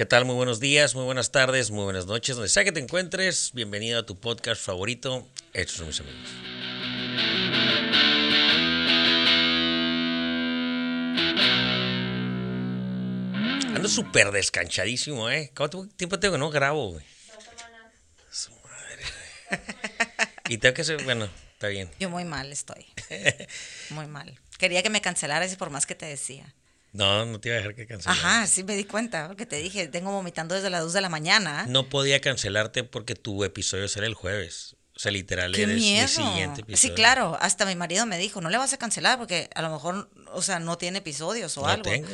¿Qué tal? Muy buenos días, muy buenas tardes, muy buenas noches, donde sea que te encuentres. Bienvenido a tu podcast favorito, Hechos son mis amigos. Ando súper descanchadísimo, ¿eh? ¿Cuánto tiempo tengo que no grabo, güey? Su madre. Y tengo que ser, bueno, está bien. Yo muy mal estoy. Muy mal. Quería que me cancelaras y por más que te decía. No, no te iba a dejar que cancelar. Ajá, sí me di cuenta, porque te dije, tengo vomitando desde las 2 de la mañana. No podía cancelarte porque tu episodio será el jueves. O sea, literal, ¡Qué eres miedo! mi siguiente episodio. Sí, claro, hasta mi marido me dijo, no le vas a cancelar porque a lo mejor, o sea, no tiene episodios o No algo. tengo.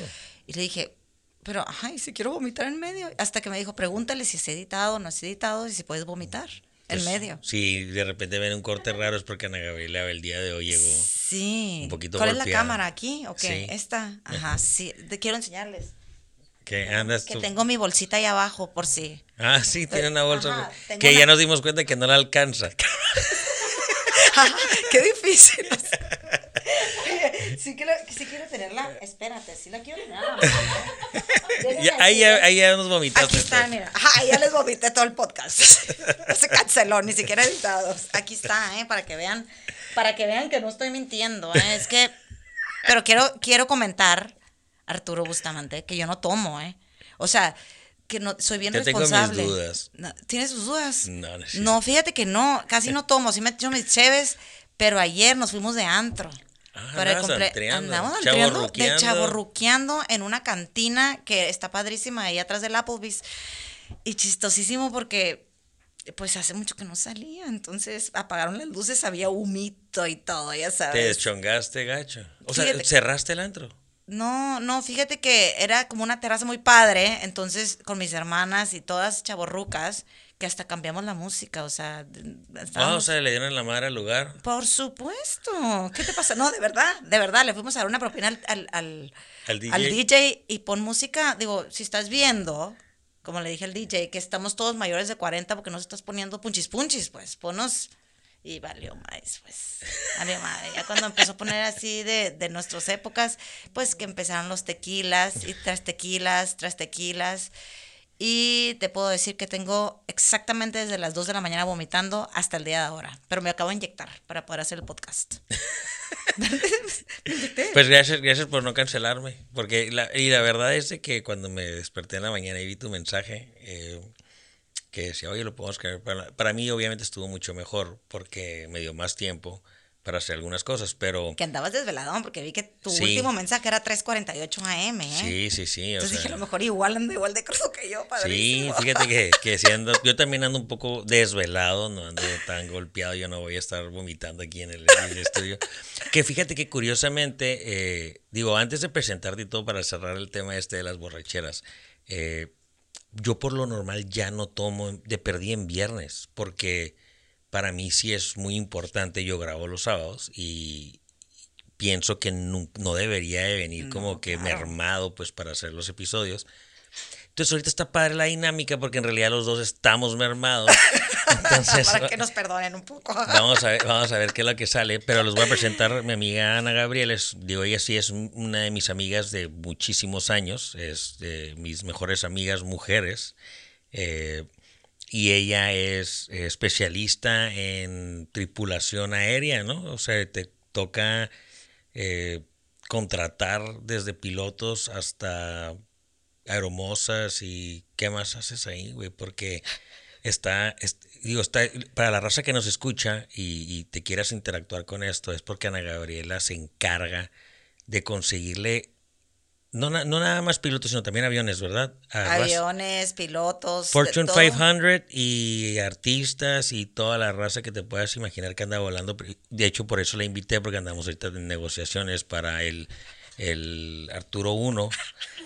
Y le dije, pero, ay, si quiero vomitar en medio. Hasta que me dijo, pregúntale si es editado o no es editado y si puedes vomitar en Pues, medio. Si de repente ven un corte raro es porque Ana Gabriela el día de hoy llegó. Sí. un poquito ¿Cuál es la cámara aquí? ¿O qué? Sí. Esta. Ajá, sí. Te quiero enseñarles. Que andas Que tú- tengo mi bolsita ahí abajo por si. Ah, sí, tiene una bolsa. Ajá, que ya nos dimos cuenta que no la alcanza. Qué difícil. Sí quiero, sí quiero tenerla. Espérate, sí la quiero tener. Ya- ahí, ya, ahí ya nos vomitaste. Aquí está, mira. Ajá, ya les vomité todo el podcast. Se canceló, ni siquiera editados. Aquí está, ¿eh? Para que vean, para que vean que no estoy mintiendo, ¿eh? Es que, pero quiero, quiero comentar, Arturo Bustamante, que yo no tomo, ¿eh? O sea, que no, soy bien Yo tengo mis responsable. dudas. ¿Tienes tus dudas? No, no No, fíjate que no, casi no tomo. Sí me echo mis cheves, pero ayer nos fuimos de antro. Ah, Para el andabas antreando, andamos de chaborruqueando en una cantina que está padrísima ahí atrás del Applebee's. Y chistosísimo porque pues hace mucho que no salía, entonces apagaron las luces, había humito y todo, ya Te sabes. deschongaste, gacho. O sea, cerraste el antro. No, no, fíjate que era como una terraza muy padre, entonces con mis hermanas y todas chaborrucas, que hasta cambiamos la música, o sea, Ah, o sea, le dieron la madre al lugar. por supuesto. ¿Qué te pasa? No, de verdad, de verdad. Le fuimos a dar una propina al, al, al, Al DJ. al DJ y pon música. Digo, si estás viendo, como le dije al DJ, que estamos todos mayores de 40 porque nos estás poniendo punchis punchis, pues ponos. Y valió más, pues. Valió madre. Ya cuando empezó a poner así de, de nuestras épocas, pues que empezaron los tequilas y tras tequilas, tras tequilas. Y te puedo decir que tengo exactamente desde las 2 de la mañana vomitando hasta el día de ahora. Pero me acabo de inyectar para poder hacer el podcast. Pues gracias, gracias por no cancelarme. Porque la, y la verdad es que cuando me desperté en la mañana y vi tu mensaje, eh, que decía, oye, lo podemos creer. Para, para mí, obviamente, estuvo mucho mejor porque me dio más tiempo para hacer algunas cosas. Pero que andabas desveladón porque vi que tu Sí. último mensaje era 3.48 AM, ¿eh? sí, sí, sí. Entonces dije, a lo mejor igual anda igual de crudo que yo, Sí, padrísimo. fíjate que, que si ando- yo también ando un poco desvelado, no ando tan golpeado, yo no voy a estar vomitando aquí en el, en el estudio. Que fíjate que curiosamente, eh, digo, antes de presentarte y todo para cerrar el tema este de las borracheras, eh, yo por lo normal ya no tomo de perdí en viernes, porque para mí sí es muy importante, yo grabo los sábados y pienso que no, no debería de venir como que mermado pues para hacer los episodios. Entonces ahorita está padre la dinámica porque en realidad los dos estamos mermados. Entonces Para que nos perdonen un poco. vamos a ver, vamos a ver qué es lo que sale, pero les voy a presentar mi amiga Ana Gabriel. Es, digo, ella sí es una de mis amigas de muchísimos años, es de mis mejores amigas mujeres. eh, y ella es especialista en tripulación aérea, ¿no? O sea, te toca eh, contratar desde pilotos hasta aeromosas y qué más haces ahí, güey, porque está, es- digo, está, para la raza que nos escucha y, y te quieras interactuar con esto, es porque Ana Gabriela se encarga de conseguirle, no, no nada más pilotos, sino también aviones, ¿verdad? A raza- Aviones, pilotos. Fortune todo. 500 y artistas y toda la raza que te puedas imaginar que anda volando. De hecho, por eso la invité, porque andamos ahorita en negociaciones para el, el Arturo 1,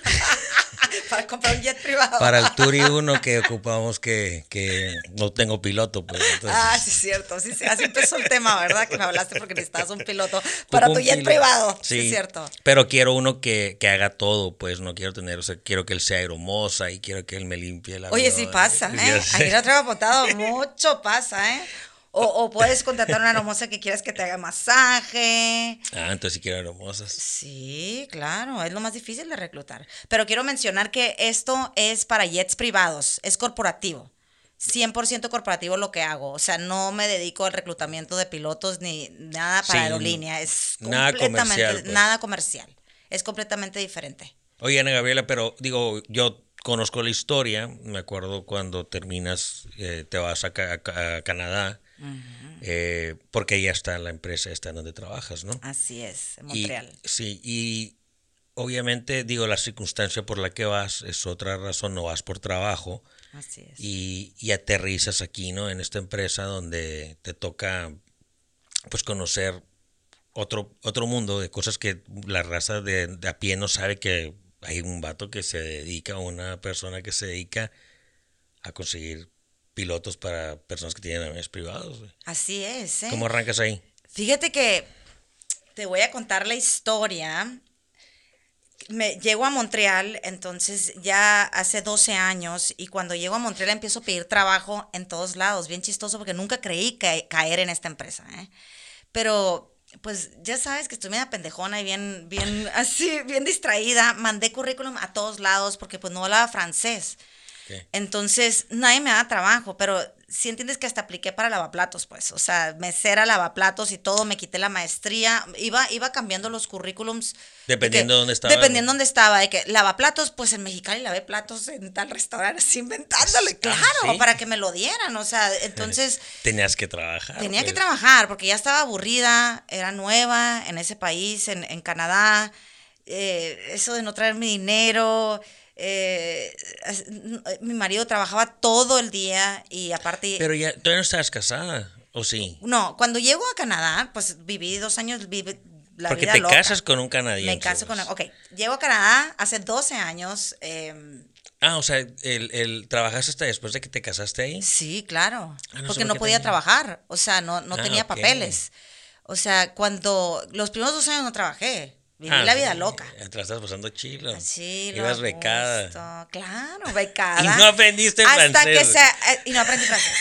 Para comprar un jet privado. para el Turi 1 que ocupamos que, que no tengo piloto. Pues, entonces, Ah, sí, es cierto. Sí, sí. Así empezó el tema, ¿verdad? Que me hablaste porque necesitabas un piloto para ocupo tu jet piloto. privado. Sí, es cierto. Pero quiero uno que, que haga todo, pues no quiero tener, o sea, quiero que él sea aeromosa y quiero que él me limpie la Oye, sí pasa, ¿eh? Ahí lo traigo apuntado. Mucho pasa, ¿eh? O, o puedes contratar a una hermosa que quieras que te haga masaje. Ah, entonces sí quiero hermosas. Sí, claro, es lo más difícil de reclutar. Pero quiero mencionar que esto es para jets privados, es corporativo. 100% corporativo lo que hago. O sea, no me dedico al reclutamiento de pilotos ni nada para Sí, aerolínea. Es nada comercial, pues. nada comercial. Es completamente diferente. Oye, Ana Gabriela, pero digo, yo conozco la historia, me acuerdo cuando terminas, eh, te vas a, Ca- a Ca- eh, porque ya está la empresa esta en donde trabajas, ¿no? Así es, en Y- Montreal. sí, y obviamente, digo, la circunstancia por la que vas es otra razón, no vas por trabajo Así es. y, y aterrizas aquí, ¿no? En esta empresa donde te toca, pues, conocer otro, otro mundo de cosas que la raza de, de a pie no sabe que hay un vato que se dedica, una persona que se dedica a conseguir pilotos para personas que tienen aviones privados. güey. Así es, ¿eh? ¿Cómo arrancas ahí? Fíjate que te voy a contar la historia. Me, llego a Montreal, entonces ya hace 12 años, y cuando llego a Montreal empiezo a pedir trabajo en todos lados, bien chistoso porque nunca creí ca- caer en esta empresa, ¿eh? Pero pues ya sabes que estoy media pendejona y bien, bien así, bien distraída, mandé currículum a todos lados porque pues no hablaba francés. Entonces, nadie me da trabajo, pero si entiendes que hasta apliqué para lavaplatos, pues, o sea, mesera, lavaplatos y todo, me quité la maestría, iba, iba cambiando los currículums. de Dependiendo que- dónde estaba. Dependiendo dónde estaba, de que lavaplatos, pues en Mexicali lavé platos en tal restaurante, así inventándole, Ah, claro, ¿sí? para que me lo dieran, o sea, entonces... Tenías que trabajar. Tenía que pues. trabajar porque ya estaba aburrida, era nueva en ese país, en, en Canadá. eh, eso de no traer mi dinero. Eh, n- mi marido trabajaba todo el día y aparte... Pero ya, todavía no estabas casada, ¿o sí? no, cuando llego a Canadá, pues viví dos años, viví la Porque vida te loca. casas con un canadiense. Me caso con... pues. Ok, llego a Canadá hace 12 años. em, Ah, o sea, el, el, ¿trabajaste hasta después de que te casaste ahí? Sí, claro. Ah, no porque no podía tenía. trabajar. O sea, no, no Ah, tenía papeles. O sea, cuando los primeros dos años no trabajé. Viví Ah, la sí, vida loca. Te la estás pasando chilo. Sí, Ibas becada. Claro, becada. Y no aprendiste Hasta francés. que se... eh, Y no aprendí francés.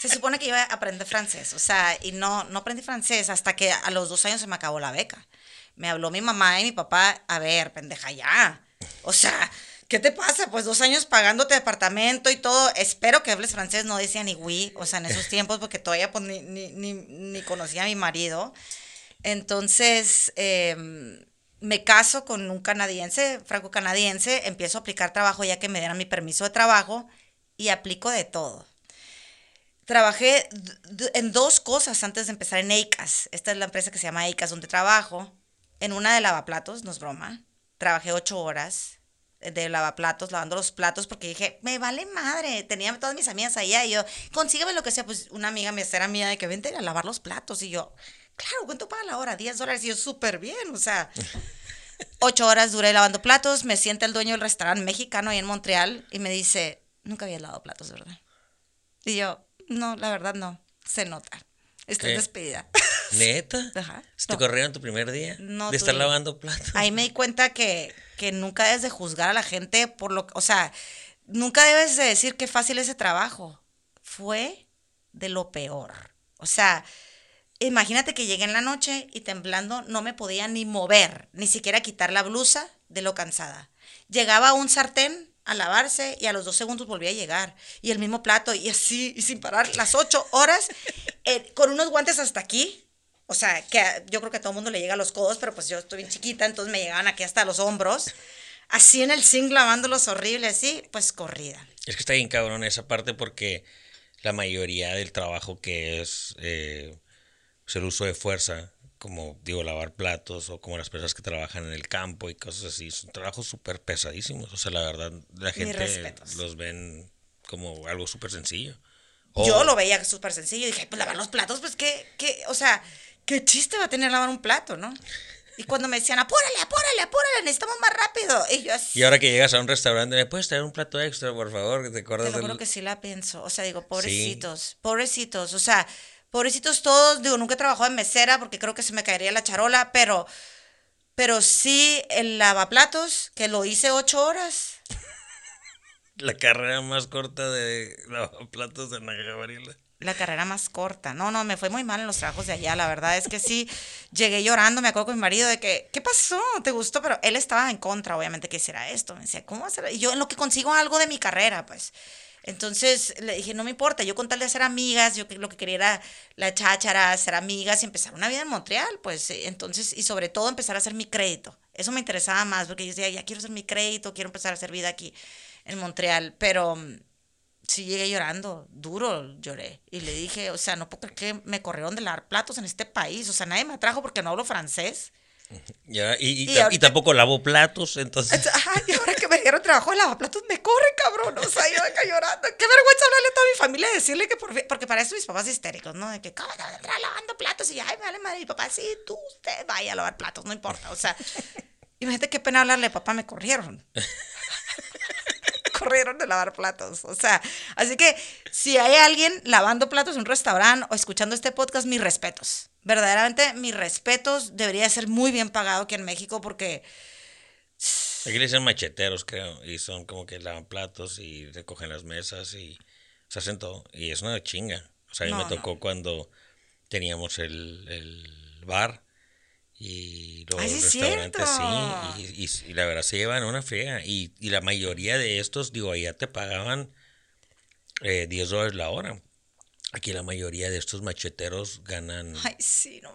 Se supone que iba a aprender francés. O sea, y no, no aprendí francés hasta que a los dos años se me acabó la beca. Me habló mi mamá y mi papá, a ver, pendeja, ya. O sea, ¿qué te pasa? Pues dos años pagándote departamento y todo. Espero que hables francés, no decía ni oui, o sea, en esos tiempos, porque todavía pues, ni, ni, ni, ni conocía a mi marido. Entonces, em, me caso con un canadiense, franco-canadiense, empiezo a aplicar trabajo ya que me dieran mi permiso de trabajo y aplico de todo. Trabajé en dos cosas antes de empezar en EICAS. Esta es la empresa que se llama EICAS, donde trabajo. En una de lavaplatos, no es broma. Trabajé ocho horas de lavaplatos, lavando los platos, porque dije, me vale madre. Tenía todas mis amigas allá y yo, consígueme lo que sea. Pues una amiga mesera mía de que vente a lavar los platos. Y yo, claro, ¿cuánto paga la hora? 10 dólares. Y yo, súper bien, o sea. Ocho horas duré lavando platos. Me sienta el dueño del restaurante mexicano ahí en Montreal y me dice, nunca había lavado platos, ¿verdad? Y yo, no, la verdad no. Se nota. ¿Qué? despedida. ¿Neta? Ajá. ¿Se te No. corrieron tu primer día? No, de estar tú- lavando platos. Ahí me di cuenta que, que nunca debes de juzgar a la gente por lo que, o sea, nunca debes de decir qué fácil ese trabajo. Fue de lo peor. O sea, imagínate que llegué en la noche y temblando no me podía ni mover, ni siquiera quitar la blusa de lo cansada. Llegaba un sartén a lavarse y a los dos segundos volvía a llegar. Y el mismo plato y así, y sin parar, las ocho horas, eh, con unos guantes hasta aquí. O sea, que yo creo que a todo el mundo le llega a los codos, pero pues yo estoy bien chiquita, entonces me llegaban aquí hasta los hombros. Así en el zinc lavándolos horribles, sí, pues corrida. Es que está bien cabrón esa parte porque la mayoría del trabajo que es eh, pues, el uso de fuerza, como digo, lavar platos o como las personas que trabajan en el campo y cosas así, son trabajos súper pesadísimos. O sea, la verdad, la gente los ven como algo súper sencillo. Yo lo veía súper sencillo y dije, pues lavar los platos, pues qué, qué, o sea, qué chiste va a tener lavar un plato, ¿no? Y cuando me decían, apúrale, apúrale, apúrale, necesitamos más rápido. Y yo así, Y ahora que llegas a un restaurante, ¿me puedes traer un plato extra, por favor? Que te te acuerdas lo juro del... que sí la pienso. O sea, digo, pobrecitos, pobrecitos, o sea, pobrecitos todos. Digo, nunca he trabajado en mesera porque creo que se me caería la charola, pero, pero sí el lavaplatos, que lo hice ocho horas. La carrera más corta de lavaplatos de Ana Gabriela. la carrera más corta. No, no, me fue muy mal en los trabajos de allá. La verdad es que sí, llegué llorando, me acuerdo con mi marido de que, ¿qué pasó? ¿Te gustó? Pero él estaba en contra, obviamente, que hiciera esto. Me decía, ¿cómo hacer? Y yo en lo que consigo algo de mi carrera, pues. Entonces le dije, no me importa, yo con tal de ser amigas, yo lo que quería era la cháchara, ser amigas y empezar una vida en Montreal, pues entonces, y sobre todo empezar a hacer mi crédito. Eso me interesaba más, porque yo decía, ya quiero hacer mi crédito, quiero empezar a hacer vida aquí en Montreal, pero sí llegué llorando, duro lloré. Y le dije, o sea, no puedo creer que me corrieron de lavar platos en este país. O sea, nadie me atrajo porque no hablo francés. Ya, y, y, tampoco lavo platos, entonces. Ay, y ahora que me dieron trabajo de lavaplatos, me corre, cabrón. O sea, yo acá llorando. Qué vergüenza hablarle a toda mi familia y decirle que por porque para eso mis papás histéricos, ¿no? De que, ¿cómo a entrar lavando platos? Y, ay, vale, madre, mi papá, sí, tú, usted, vaya a lavar platos, no importa. O sea, imagínate qué pena hablarle, papá, me corrieron corrieron de lavar platos. O sea, así que si hay alguien lavando platos en un restaurante o escuchando este podcast, mis respetos. Verdaderamente, mis respetos. Debería ser muy bien pagado aquí en México porque... Aquí le dicen macheteros, creo, y son como que lavan platos y recogen las mesas y se hacen todo. Y es una chinga. O sea, a mí me tocó cuando teníamos el, el bar y los restaurantes sí, y, la verdad se llevan una friega. Y, la mayoría de estos, digo, allá te pagaban eh, 10 dólares la hora. Aquí la mayoría de estos macheteros ganan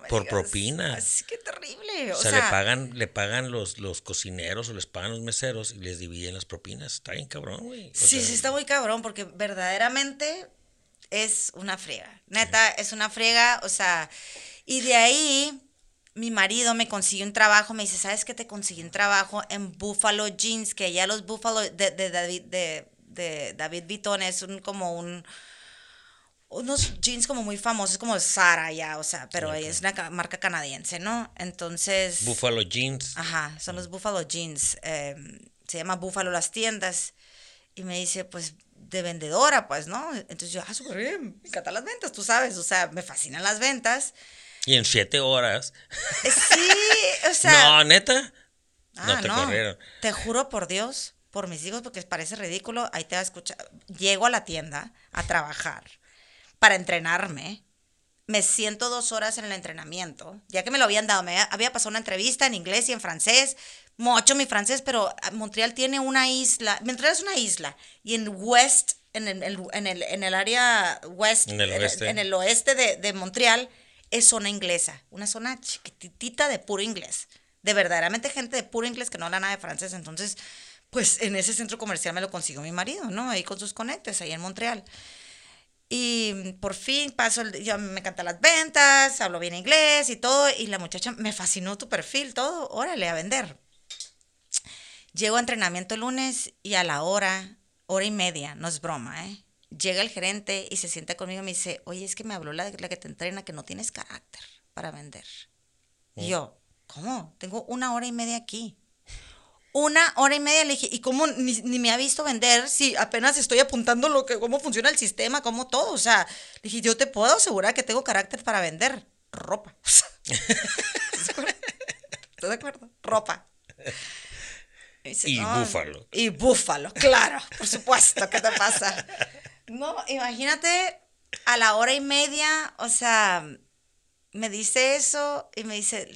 por propina. Así que terrible. O, sea, le pagan, le pagan los, los cocineros o les pagan los meseros y les dividen las propinas. Está bien cabrón, güey. Sí, sí, está muy cabrón porque verdaderamente es una friega. Neta, es una friega. O sea, y de ahí mi marido me consiguió un trabajo, me dice, ¿sabes qué te conseguí un trabajo en Buffalo Jeans? Que ya los Buffalo de, de David, de, de David Vuitton es un, como un, unos jeans como muy famosos, como Zara ya, o sea, pero es una marca canadiense, ¿no? Entonces... Buffalo Jeans. Ajá, son los Buffalo Jeans. Em, se llama Buffalo las tiendas. Y me dice, pues, de vendedora, pues, ¿no? Entonces yo, ah, súper bien, me encantan las ventas, tú sabes, o sea, me fascinan las ventas. Y en siete horas. Eh, sí, o sea. No, neta. no ah, te corrieron. Te juro por Dios, por mis hijos, porque parece ridículo. Ahí te va a escuchar. Llego a la tienda a trabajar para entrenarme. Me siento dos horas en el entrenamiento, ya que me lo habían dado. Me había pasado una entrevista en inglés y en francés. Mucho mi francés, pero Montreal tiene una isla. Montreal es una isla. Y en West, en el, en el, en el área West, en el oeste, en el oeste de, de Montreal, es zona inglesa, una zona chiquitita de puro inglés, de verdaderamente gente de puro inglés que no habla nada de francés, entonces, pues en ese centro comercial me lo consiguió mi marido, ¿no? Ahí con sus conectes, ahí en Montreal. Y por fin paso, el, yo me encantan las ventas, hablo bien inglés y todo, y la muchacha me fascinó tu perfil, todo, órale, a vender. Llego a entrenamiento el lunes y a la hora, hora y media, no es broma, ¿eh? llega el gerente y se sienta conmigo y me dice, oye, es que me habló la, la que te entrena que no tienes carácter para vender. Y oh. yo, ¿cómo? Tengo una hora y media aquí. Una hora y media le dije, ¿y cómo ni, me ha visto vender si apenas estoy apuntando lo que, cómo funciona el sistema, cómo todo? O sea, le dije, yo te puedo asegurar que tengo carácter para vender ropa. ¿Estás de acuerdo? Ropa. y búfalo. Y búfalo, claro, por supuesto, ¿qué te pasa? No, imagínate a la hora y media, o sea, me dice eso y me dice,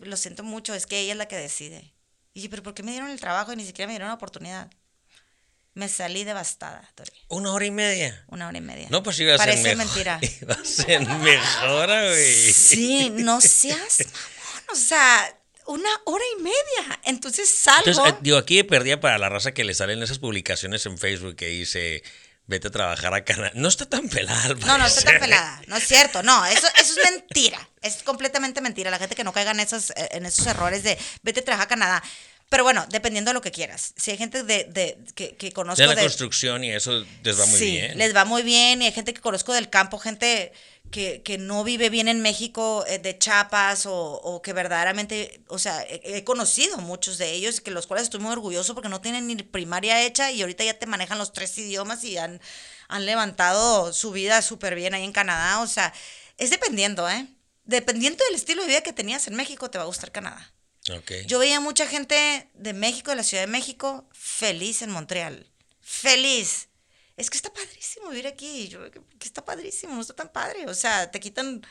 lo siento mucho, es que ella es la que decide. Y yo, pero ¿por qué me dieron el trabajo y ni siquiera me dieron la oportunidad? Me salí devastada, Tori. ¿Una hora y media? Una hora y media. No, pues iba a Parece ser mejor. mentira. Iba a ser mejor, güey. Sí, no seas mamón, o sea, una hora y media. Entonces salgo. Entonces, eh, digo, aquí perdía para la raza que le salen esas publicaciones en Facebook que dice vete a trabajar a Canadá. No está tan pelada. No, no está tan pelada. No es cierto. No, eso, eso es mentira. Es completamente mentira. La gente que no caiga en esos, eh, en esos errores de vete a trabajar a Canadá. Pero bueno, dependiendo de lo que quieras. Si hay gente de, de que, que conozco. De la construcción y eso les va muy sí, bien. Les va muy bien. Y hay gente que conozco del campo, gente que, que no vive bien en México, eh, de Chiapas, o, o, que verdaderamente, o sea, he, conocido muchos de ellos, que los cuales estoy muy orgulloso porque no tienen ni primaria hecha y ahorita ya te manejan los tres idiomas y han, han levantado su vida súper bien ahí en Canadá. O sea, es dependiendo, ¿eh? Dependiendo del estilo de vida que tenías en México, te va a gustar Canadá. Yo veía mucha gente de México, de la Ciudad de México, feliz en Montreal. Feliz. Es que está padrísimo vivir aquí. Yo, que está padrísimo, no está tan padre. O sea, te quitan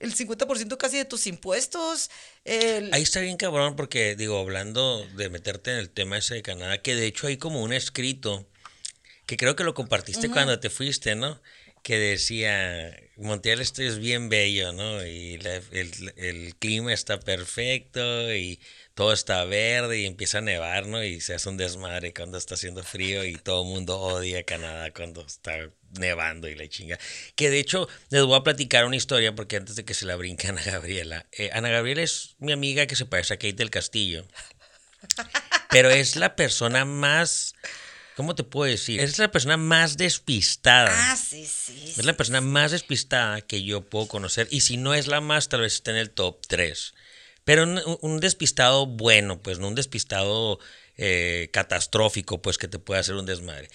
el 50% casi de tus impuestos. Ahí está bien cabrón porque, digo, hablando de meterte en el tema ese de Canadá, que de hecho hay como un escrito, que creo que lo compartiste cuando te fuiste, ¿no? Que decía, Montreal este es bien bello, ¿no? Y el, el, clima está perfecto y todo está verde y empieza a nevar, ¿no? Y se hace un desmadre cuando está haciendo frío y todo el mundo odia Canadá cuando está nevando y la chinga. Que de hecho les voy a platicar una historia porque antes de que se la brinque Ana Gabriela. Eh, Ana Gabriela es mi amiga que se parece a Kate del Castillo. Pero es la persona más... ¿Cómo te puedo decir? Es la persona más despistada. Ah, sí, sí. Es la persona más despistada que yo puedo conocer. Y si no es la más, tal vez esté en el top 3. Pero un, despistado bueno, pues no un despistado eh, catastrófico, pues que te puede hacer un desmadre.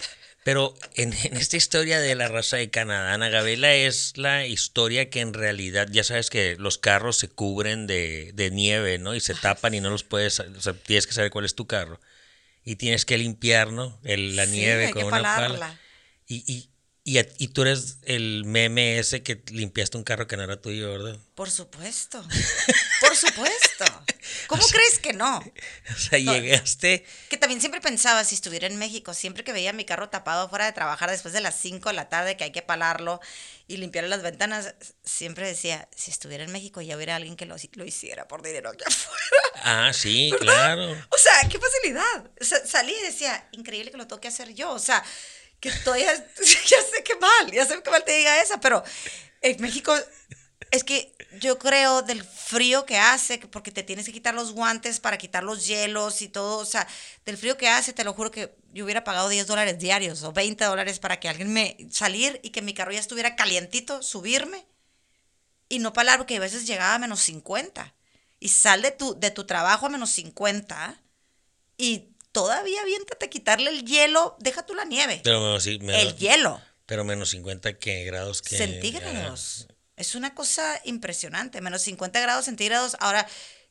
Pero en, esta historia de la raza de Canadá, Ana Gabela es la historia que en realidad, ya sabes que los carros se cubren de, nieve, ¿no? Y se tapan y no los puedes, o sea, tienes que saber cuál es tu carro. Y tienes que limpiar, ¿no? El, la nieve con una pala. Y, y, y, y, tú eres el meme ese que limpiaste un carro que no era tuyo, ¿verdad? Por supuesto. Por supuesto. ¿Cómo crees que no? O sea, llegaste. Que también siempre pensaba, si estuviera en México, siempre que veía mi carro tapado fuera de trabajar después de las 5 de la tarde, que hay que palarlo y limpiar las ventanas, siempre decía, si estuviera en México ya hubiera alguien que lo, lo hiciera por dinero aquí afuera. Ah, sí, claro. O sea, qué facilidad. O sea, salí y decía, increíble que lo tengo que hacer yo. O sea, que todavía, ya sé qué mal, ya sé qué mal te diga esa, pero en México es que yo creo del frío que hace, porque te tienes que quitar los guantes para quitar los hielos y todo, o sea, del frío que hace, te lo juro que yo hubiera pagado 10 dólares diarios o 20 dólares para que alguien me salir y que mi carro ya estuviera calientito, subirme y no parar, porque a veces llegaba a menos 50 y sal de tu, de tu trabajo a menos 50 y todavía aviéntate quitarle el hielo, deja tú la nieve. Pero sí, el hielo. Pero menos 50 ¿qué grados que centígrados. Es una cosa impresionante, menos 50 grados centígrados. Ahora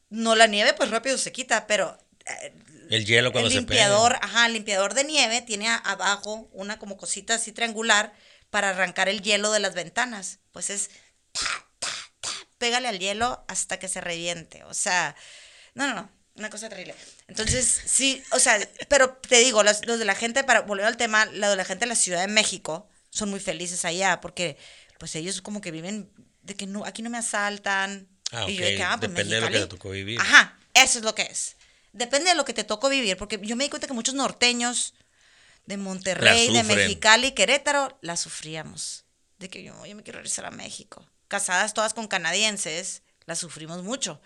no la nieve pues rápido se quita, pero eh, el hielo cuando el limpiador, ajá, el limpiador de nieve tiene abajo una como cosita así triangular para arrancar el hielo de las ventanas. Pues es pégale al hielo hasta que se reviente. O sea, no, no, no una cosa terrible. Entonces, sí, o sea, pero te digo, los, de la gente, para volver al tema, los de la gente de la Ciudad de México son muy felices allá porque pues ellos como que viven de que no, aquí no me asaltan. Ah, y yo de que, ah, pues Depende de lo que te tocó vivir. Ajá, eso es lo que es. Depende de lo que te tocó vivir, porque yo me di cuenta que muchos norteños de Monterrey, de Mexicali, Querétaro, la sufríamos. De que yo, yo me quiero regresar a México. Casadas todas con canadienses, la sufrimos mucho.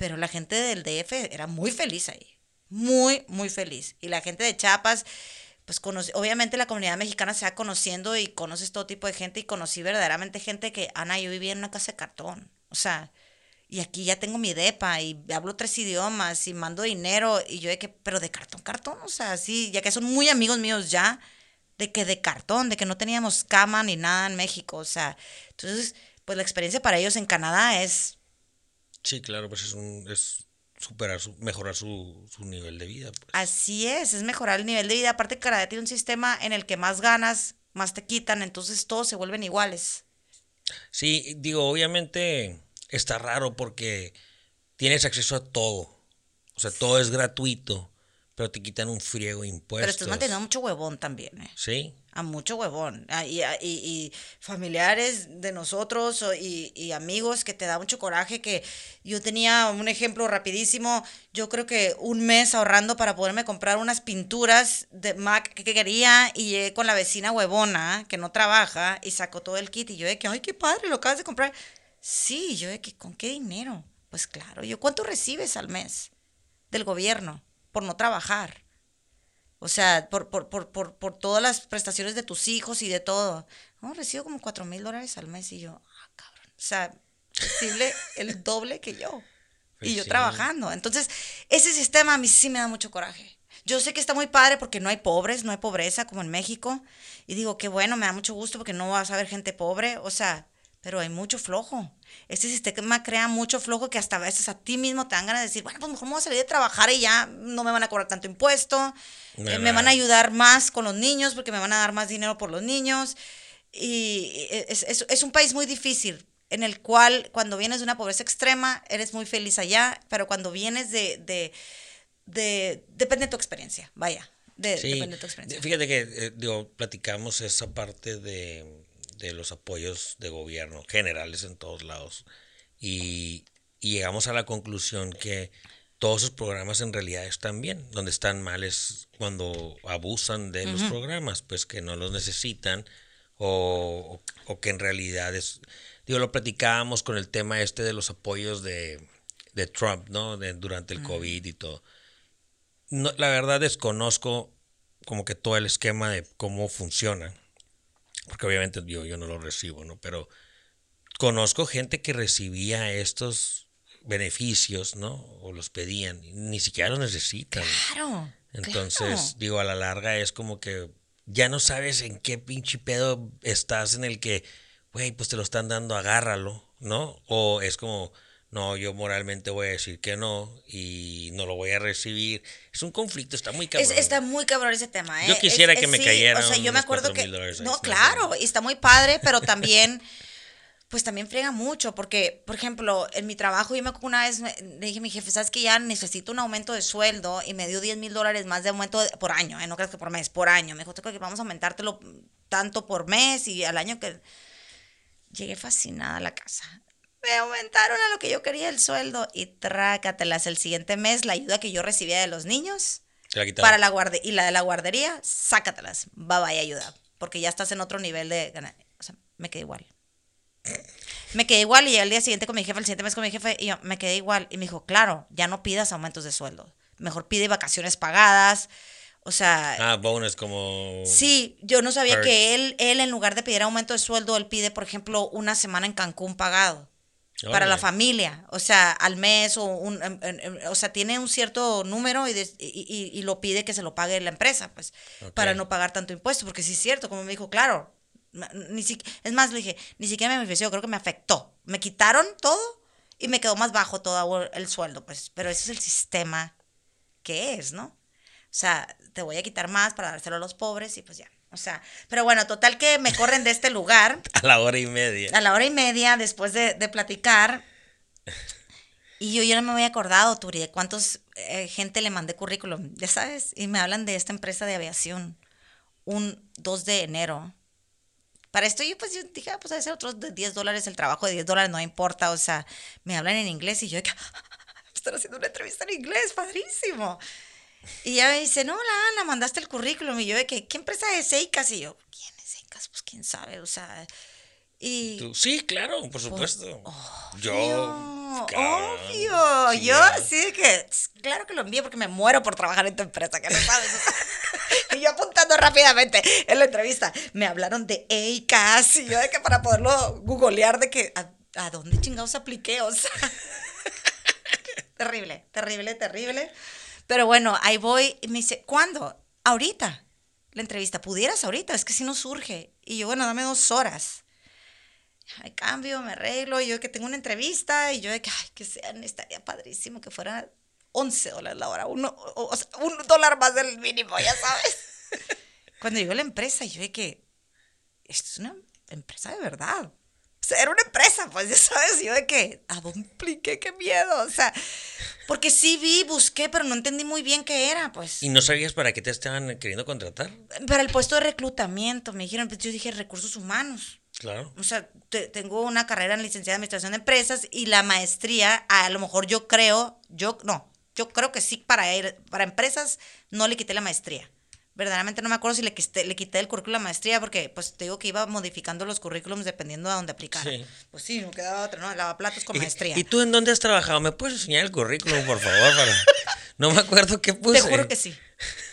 Pero la gente del DF era muy feliz ahí. Muy, muy feliz. Y la gente de Chiapas, pues conoce, obviamente la comunidad mexicana se va conociendo y conoces todo tipo de gente y conocí verdaderamente gente que, Ana, yo vivía en una casa de cartón. O sea, y aquí ya tengo mi depa y hablo tres idiomas y mando dinero y yo de que, pero de cartón, cartón, o sea, sí, ya que son muy amigos míos ya, de que de cartón, de que no teníamos cama ni nada en México, o sea, entonces, pues la experiencia para ellos en Canadá es Sí, claro, pues es, un, es superar, su, mejorar su, su, nivel de vida. Pues. Así es, es mejorar el nivel de vida. Aparte, Canadá tiene un sistema en el que más ganas, más te quitan, entonces todos se vuelven iguales. Sí, digo, obviamente está raro porque tienes acceso a todo. O sea, todo es gratuito, pero te quitan un friego de impuestos. Pero estás manteniendo mucho huevón también, ¿eh? Sí a mucho huevón. Y, y, familiares de nosotros y, y, amigos que te da mucho coraje. Que yo tenía un ejemplo rapidísimo. Yo creo que un mes ahorrando para poderme comprar unas pinturas de Mac que quería y llegué con la vecina huevona que no trabaja y sacó todo el kit. Y yo de que, ay, qué padre, lo acabas de comprar. Sí, yo de que, ¿con qué dinero? Pues claro, yo, ¿cuánto recibes al mes del gobierno por no trabajar? O sea, por, por, por, por, por todas las prestaciones de tus hijos y de todo. No, recibo como cuatro mil dólares al mes y yo, ah, cabrón. O sea, recibe el doble que yo. y yo pues trabajando. Entonces, ese sistema a mí sí me da mucho coraje. Yo sé que está muy padre porque no hay pobres, no hay pobreza como en México. Y digo, qué bueno, me da mucho gusto porque no vas a ver gente pobre. O sea, pero hay mucho flojo. Este sistema crea mucho flojo que hasta a veces a ti mismo te dan ganas de decir, bueno, pues mejor me voy a salir de trabajar y ya no me van a cobrar tanto impuesto, eh, me van a ayudar más con los niños porque me van a dar más dinero por los niños. Y es, es, es un país muy difícil, en el cual cuando vienes de una pobreza extrema, eres muy feliz allá, pero cuando vienes de, de, de depende de tu experiencia, vaya, de, depende de tu experiencia. Fíjate que, eh, digo, platicamos esa parte de, de, los apoyos de gobierno generales en todos lados y, y, llegamos a la conclusión que todos esos programas en realidad están bien, donde están mal es cuando abusan de los programas, pues que no los necesitan o, o que en realidad es Digo, lo platicábamos con el tema este de los apoyos de, de Trump, ¿no? De, durante el COVID y todo. No, la verdad desconozco como que todo el esquema de cómo funciona. Porque obviamente yo, yo no lo recibo, ¿no? Pero conozco gente que recibía estos beneficios, ¿no? O los pedían, ni siquiera los necesitan. Claro. Entonces, digo, a la larga es como que ya no sabes en qué pinche pedo estás en el que güey, pues te lo están dando, agárralo, ¿no? O es como, no, yo moralmente voy a decir que no y no lo voy a recibir. Es un conflicto, está muy cabrón. está muy cabrón ese tema, ¿eh? Yo quisiera que me. O sea, yo me acuerdo que. No, claro, y está muy padre, pero también. pues también frega mucho, porque, por ejemplo, en mi trabajo, yo me acuerdo una vez, le dije a mi jefe, ¿sabes que ya necesito un aumento de sueldo? Y me dio 10 mil dólares más de aumento por año, ¿eh? no creas que por mes, por año. Me dijo, que vamos a aumentártelo tanto por mes y al año que Llegué fascinada a la casa. Me aumentaron a lo que yo quería el sueldo y trácatelas el siguiente mes la ayuda que yo recibía de los niños para la guarde y la de la guardería, sácatelas, va vaya ayuda, porque ya estás en otro nivel de o sea, me quedé igual. Me quedé igual y al día siguiente con mi jefe, el siguiente mes con mi jefe, y yo me quedé igual. Y me dijo, claro, ya no pidas aumentos de sueldo. Mejor pide vacaciones pagadas, o sea. Ah, bonus como. Sí, yo no sabía que él, él, en lugar de pedir aumento de sueldo, él pide, por ejemplo, una semana en Cancún pagado. Para la familia, o sea, al mes o un, o sea, tiene un cierto número y, y, y, lo pide que se lo pague la empresa, pues, para no pagar tanto impuesto, porque sí es cierto, como me dijo, claro, ni si, es más, le dije, ni siquiera me benefició, creo que me afectó, me quitaron todo y me quedó más bajo todo el sueldo, pues, pero ese es el sistema que es, ¿no? O sea, te voy a quitar más para dárselo a los pobres y pues ya. O sea, pero bueno, total que me corren de este lugar. a la hora y media. A la hora y media después de, platicar. Y yo ya no me había acordado, Turi, de cuántos eh, gente le mandé currículum, ya sabes, y me hablan de esta empresa de aviación un 2 de enero. Para esto yo pues yo dije, ah, pues a ser otros de 10 dólares el trabajo de 10 dólares, no importa, o sea, me hablan en inglés y yo de están haciendo una entrevista en inglés, padrísimo. Y ella me dice, no, la Ana, mandaste el currículum. Y yo de que, ¿qué empresa es EICAS? Y yo, ¿quién es EICAS? Pues quién sabe, o sea. Y, sí, claro, por supuesto. yo. obvio. yo sí que, claro que lo envío porque me muero por trabajar en tu empresa, que no sabes. y yo apuntando rápidamente en la entrevista, me hablaron de EICAS. Y yo de que para poderlo googlear, de que, ¿a, a dónde chingados apliqué? O sea. terrible, terrible, terrible. Pero bueno, ahí voy y me dice, ¿cuándo? Ahorita. La entrevista, ¿pudieras ahorita? Es que si no surge. Y yo, bueno, dame dos horas. Me cambio, me arreglo. Y yo que tengo una entrevista y yo de que, ay, que sea, estaría padrísimo que fuera 11 dólares la hora. Uno, o, sea, un dólar más del mínimo, ya sabes. Cuando llegó la empresa, yo de que, esto es una empresa de verdad era una empresa, pues ya sabes, yo de que, ¿a dónde impliqué? Qué miedo, o sea, porque sí vi, busqué, pero no entendí muy bien qué era, pues. ¿Y no sabías para qué te estaban queriendo contratar? Para el puesto de reclutamiento, me dijeron, pues yo dije recursos humanos. Claro. O sea, tengo una carrera en licenciada de administración de empresas y la maestría, a lo mejor yo creo, yo, no, yo creo que sí para, para empresas no le quité la maestría verdaderamente no me acuerdo si le quité, le quité el currículum a maestría, porque pues te digo que iba modificando los currículums dependiendo de dónde aplicara. Pues sí, no quedaba otra, ¿no? Lavaplatos con maestría. ¿Y tú en dónde has trabajado? ¿Me puedes enseñar el currículum, por favor? No me acuerdo qué puse. Te juro que sí.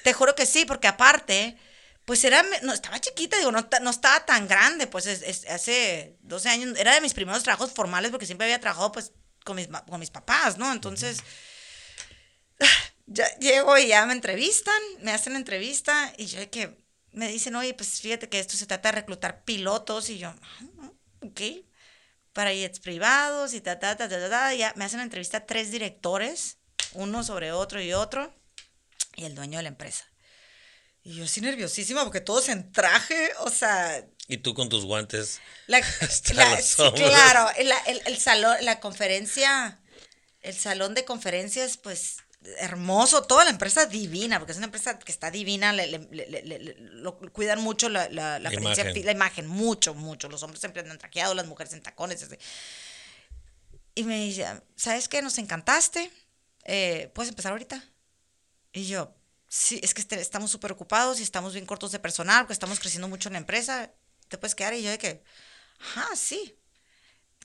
Te juro que sí, porque aparte, pues era, no, estaba chiquita, digo, no, no estaba tan grande, pues es, hace 12 años, era de mis primeros trabajos formales, porque siempre había trabajado pues con mis, con mis papás, ¿no? Entonces ya llego y ya me entrevistan, me hacen entrevista y yo que me dicen, oye, pues fíjate que esto se trata de reclutar pilotos y yo, ah, ok. para jets privados y ta, ta, ta, ta, ta, ta. Ya me hacen entrevista tres directores, uno sobre otro y otro, y el dueño de la empresa. Y yo así nerviosísima porque todos en traje, o sea... Y tú con tus guantes. La, la- sí, claro, el, el- el salón, la conferencia, el salón de conferencias, pues hermoso, toda la empresa divina, porque es una empresa que está divina, le, le- le- le- le- lo cuidan mucho la, la, la imagen. fi- la imagen, mucho, mucho. Los hombres siempre andan traqueados, las mujeres en tacones. así. Y me dice, ¿sabes qué? Nos encantaste. Eh, ¿Puedes empezar ahorita? Y yo, sí, es que este- estamos súper ocupados y estamos bien cortos de personal, porque estamos creciendo mucho en la empresa. ¿Te puedes quedar? Y yo de que, ajá, sí.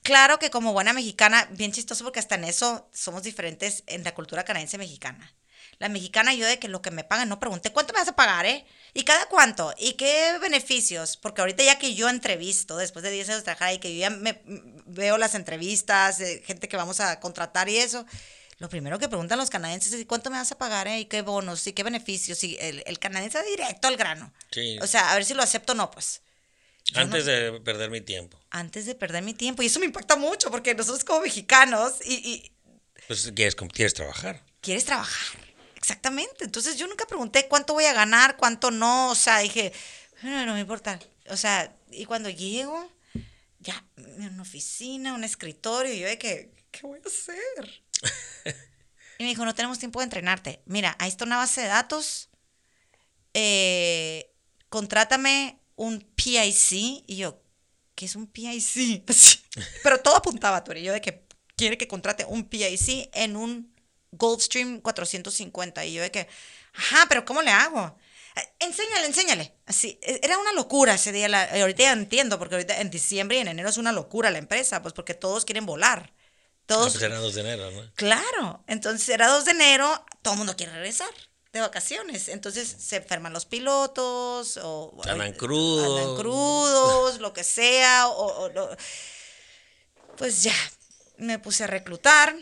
Claro que como buena mexicana, bien chistoso porque hasta en eso somos diferentes en la cultura canadiense mexicana. La mexicana yo de que lo que me pagan, no pregunté, ¿cuánto me vas a pagar, eh? ¿Y cada cuánto? ¿Y qué beneficios? Porque ahorita ya que yo entrevisto, después de 10 años de trabajar y que yo ya me, m- veo las entrevistas de gente que vamos a contratar y eso, lo primero que preguntan los canadienses es, ¿y cuánto me vas a pagar, eh? ¿Y qué bonos? ¿Y qué beneficios? Y el, el canadiense va directo al grano. Sí. O sea, a ver si lo acepto o no, pues. Yo no- Antes de perder mi tiempo. antes de perder mi tiempo. Y eso me impacta mucho porque nosotros como mexicanos y, y Pues quieres, quieres trabajar. quieres trabajar. Exactamente. Entonces yo nunca pregunté cuánto voy a ganar, cuánto no. O sea, dije, no, no me importa. O sea, y cuando llego, ya, una oficina, un escritorio, y yo de que, ¿qué voy a hacer? y me dijo, no tenemos tiempo de entrenarte. Mira, ahí está una base de datos. Eh, contrátame un PIC. Y yo, ¿qué es un PIC? Pero todo apuntaba a. Y yo de que quiere que contrate un PIC en un Goldstream 450. Y yo de que, ajá, pero ¿cómo le hago? "Eh, Enséñale, enséñale. Así, e- era una locura ese día. La, y ahorita ya entiendo, porque ahorita en diciembre y en enero es una locura la empresa, pues porque todos quieren volar. Ah, Todos, pues era 2 de enero, ¿no? Claro, entonces era 2 de enero, todo el mundo quiere regresar de vacaciones, entonces se enferman los pilotos o Andan crudos. andan crudos, lo que sea, o, o lo- pues ya, me puse a reclutar,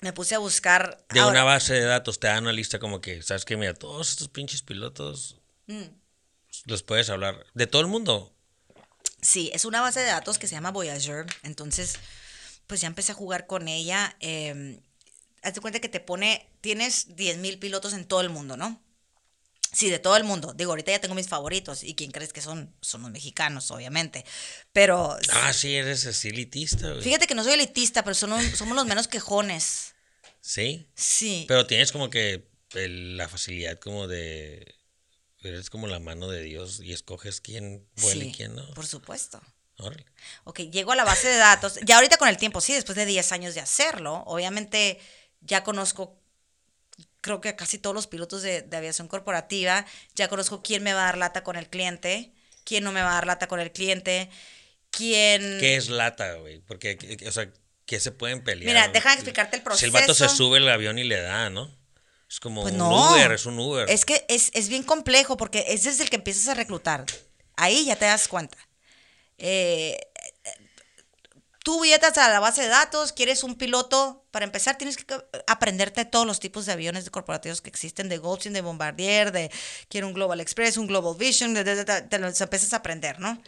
me puse a buscar De ahora- una base de datos te dan una lista como que, ¿sabes qué? Mira, todos estos pinches pilotos Mm. los puedes hablar. De todo el mundo. Sí, es una base de datos que se llama Voyager. Entonces, pues ya empecé a jugar con ella. Eh, haz de cuenta que te pone, tienes 10 mil pilotos en todo el mundo, ¿no? Sí, de todo el mundo. Digo, ahorita ya tengo mis favoritos. ¿Y quién crees que son? Son los mexicanos, obviamente. Pero Ah, sí, eres así elitista, güey. fíjate que no soy elitista, pero son- somos los menos quejones. Sí. Sí. Pero tienes como que el- la facilidad como de... Eres como la mano de Dios y escoges quién vuela y quién no. Por supuesto. Órale. Ok, llego a la base de datos. Ya ahorita con el tiempo, sí, después de 10 años de hacerlo, obviamente ya conozco, creo que casi todos los pilotos de, de aviación corporativa, ya conozco quién me va a dar lata con el cliente, quién no me va a dar lata con el cliente, quién... ¿Qué es lata, güey? Porque, que- que- o sea, ¿qué se pueden pelear? Mira, déjame explicarte el Si el vato se proceso. sube el avión y le da, ¿no? Es como Pues un no. Uber, es un Uber. Es que es, es bien complejo porque es desde el que empiezas a reclutar. Ahí ya te das cuenta. Eh, tú vienes a la base de datos, quieres un piloto, para empezar tienes que aprenderte todos los tipos de aviones corporativos que existen, de Gulfstream, de Bombardier, de quiero un Global Express, un Global Vision, de, te los empiezas a aprender, ¿no?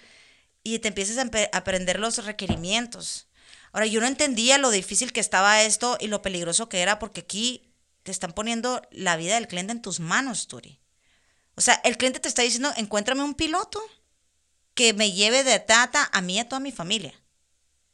Y te empiezas a aprender los requerimientos. Ahora, yo no entendía lo difícil que estaba esto y lo peligroso que era porque aquí te están poniendo la vida del cliente en tus manos, Turi. O sea, el cliente te está diciendo, encuéntrame un piloto que me lleve de tata a mí y a toda mi familia.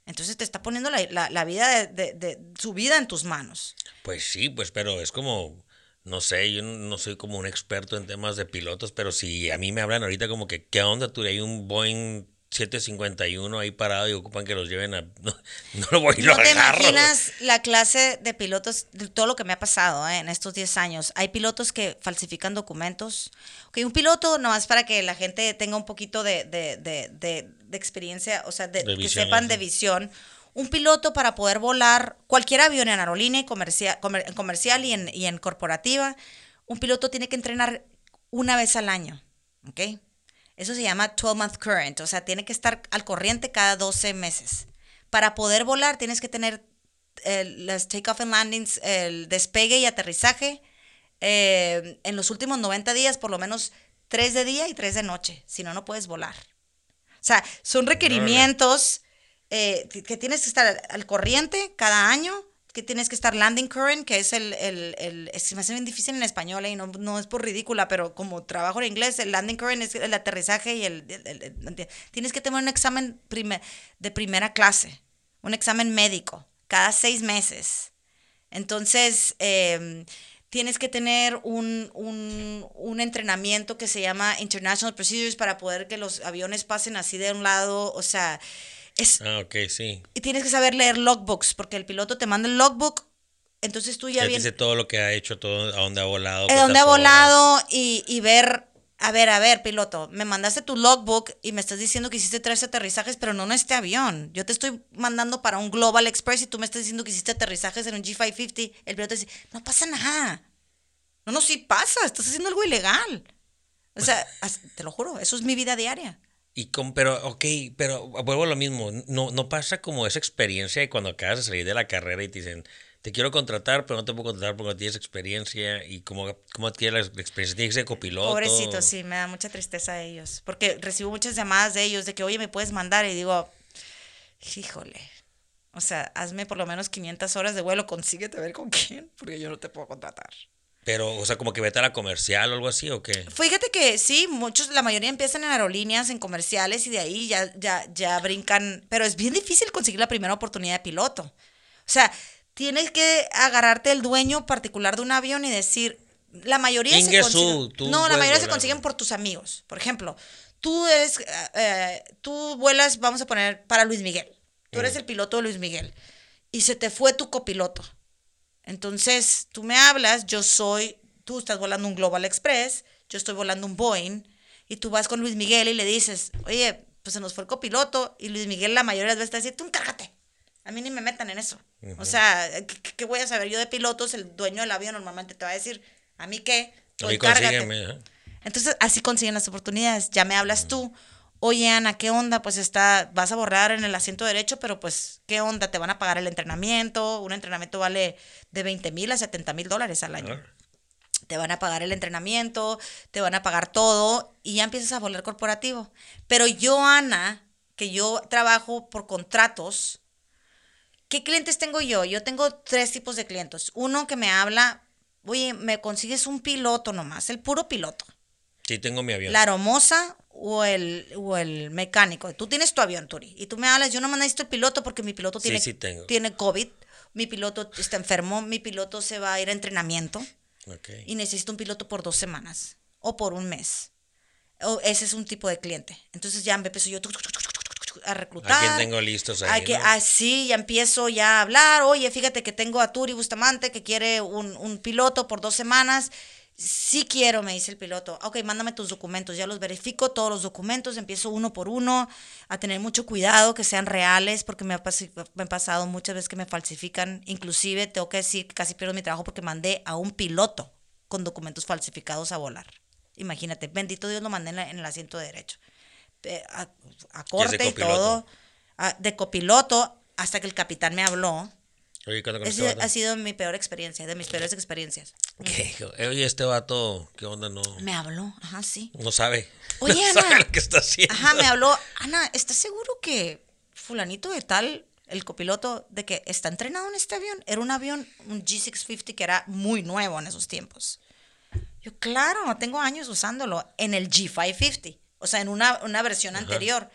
Entonces te está poniendo la, la- la vida de, de- de- su vida en tus manos. Pues sí, pues, pero es como, no sé, yo no soy como un experto en temas de pilotos, pero si a mí me hablan ahorita como que, ¿qué onda tú? Hay un Boeing 751 ahí parado y ocupan que los lleven a... No, no lo voy lo No te agarro. imaginas la clase de pilotos, de todo lo que me ha pasado ¿eh? en estos 10 años. Hay pilotos que falsifican documentos. Ok, un piloto, nomás para que la gente tenga un poquito de, de- de- de- de experiencia, o sea, de, De que sepan sí. de visión. Un piloto para poder volar cualquier avión en aerolínea y comercial, en comercial y en, y en corporativa, un piloto tiene que entrenar una vez al año. ¿Ok? Eso se llama 12-month current, o sea, tiene que estar al corriente cada 12 meses. Para poder volar tienes que tener eh, las takeoff and landings, el despegue y aterrizaje eh, en los últimos 90 días, por lo menos 3 de día y 3 de noche, si no, no puedes volar. O sea, son requerimientos eh, que tienes que estar al corriente cada año, que tienes que estar landing current, que es el, el, el es, me hace bien difícil en español y no, no, es por ridícula, pero como trabajo en inglés, el landing current es el aterrizaje y el, tienes que tener un examen de primera clase, un examen médico, cada seis meses. Entonces, em, tienes que tener un, un, un, entrenamiento que se llama International Procedures para poder que los aviones pasen así de un lado, o sea, es... Ah, ok, sí. Y tienes que saber leer logbooks, porque el piloto te manda el logbook, entonces tú ya... vienes dice todo lo que ha hecho, todo, a dónde ha volado. A dónde ha volado y, y ver a ver, a ver, piloto, me mandaste tu logbook y me estás diciendo que hiciste tres aterrizajes, pero no en este avión. Yo te estoy mandando para un Global Express y tú me estás diciendo que hiciste aterrizajes en un G550. El piloto dice, no pasa nada. No, no, sí pasa, estás haciendo algo ilegal. O sea, te lo juro, eso es mi vida diaria. Y con, pero, ok, pero vuelvo a lo mismo. No, no pasa como esa experiencia y cuando acabas de salir de la carrera y te dicen, te quiero contratar, pero no te puedo contratar porque no tienes experiencia. ¿Y cómo, cómo adquieres la experiencia? Tienes que ser copiloto. Pobrecito, sí, me da mucha tristeza a ellos. Porque recibo muchas llamadas de ellos de que, oye, ¿me puedes mandar? Y digo, híjole. O sea, hazme por lo menos 500 horas de vuelo, consíguete a ver con quién, porque yo no te puedo contratar. Pero, o sea, como que vete a la comercial o algo así, ¿o qué? Fíjate que sí, muchos, la mayoría empiezan en aerolíneas, en comerciales, y de ahí ya, ya, ya brincan. Pero es bien difícil conseguir la primera oportunidad de piloto. O sea, tienes que agarrarte el dueño particular de un avión y decir, la mayoría se consiguen, no, la mayoría se consiguen por tus amigos. Por ejemplo, tú eres, eh, tú vuelas, vamos a poner para Luis Miguel. Tú eres el piloto de Luis Miguel y se te fue tu copiloto. Entonces, tú me hablas, yo soy, tú estás volando un Global Express, yo estoy volando un Boeing y tú vas con Luis Miguel y le dices, oye, pues se nos fue el copiloto y Luis Miguel la mayoría de las veces te dice, tú encárgate. A mí ni me metan en eso. O sea, ¿qué, voy a saber yo de pilotos? El dueño del avión normalmente te va a decir, ¿a mí qué? A mí consígueme, Entonces, así consiguen las oportunidades. Ya me hablas tú. Oye, Ana, ¿qué onda? Pues está, vas a borrar en el asiento derecho, pero pues, ¿qué onda? Te van a pagar el entrenamiento. Un entrenamiento vale de 20 mil a 70 mil dólares al año. Te van a pagar el entrenamiento, te van a pagar todo y ya empiezas a volar corporativo. Pero yo, Ana, que yo trabajo por contratos, ¿Qué clientes tengo yo? Yo tengo tres tipos de clientes. Uno que me habla, oye, me consigues un piloto nomás, el puro piloto. Sí, tengo mi avión. La aromosa o el, o el mecánico. Tú tienes tu avión, Turi. Y tú me hablas, yo no me necesito el piloto porque mi piloto tiene, tiene COVID. Mi piloto está enfermo, mi piloto se va a ir a entrenamiento. Y necesito un piloto por dos semanas o por un mes. O ese es un tipo de cliente. Entonces ya me empiezo yo a reclutar. ¿A quién tengo listos ahí? que, Así, ya empiezo ya a hablar. Oye, fíjate que tengo a Turi Bustamante que quiere un, un piloto por dos semanas. Sí quiero, me dice el piloto. Ok, mándame tus documentos. Ya los verifico, todos los documentos. Empiezo uno por uno a tener mucho cuidado, que sean reales, porque me ha, me ha pasado muchas veces que me falsifican. Inclusive, tengo que decir que casi pierdo mi trabajo porque mandé a un piloto con documentos falsificados a volar. Imagínate, bendito Dios lo mandé en, en el asiento de derecho a, corte y, todo, de copiloto, hasta que el capitán me habló. Oye, ha sido mi peor experiencia, de mis peores experiencias. ¿Qué? Oye, este vato, ¿qué onda? No. Me habló, ajá, sí. No sabe. Oye, no Ana. Sabe lo que está haciendo. Ajá, me habló. Ana, ¿estás seguro que fulanito de tal, el copiloto, de que está entrenado en este avión? Era un avión, un G650 que era muy nuevo en esos tiempos. Yo, claro, tengo años usándolo en el G550. O sea, en una, versión anterior.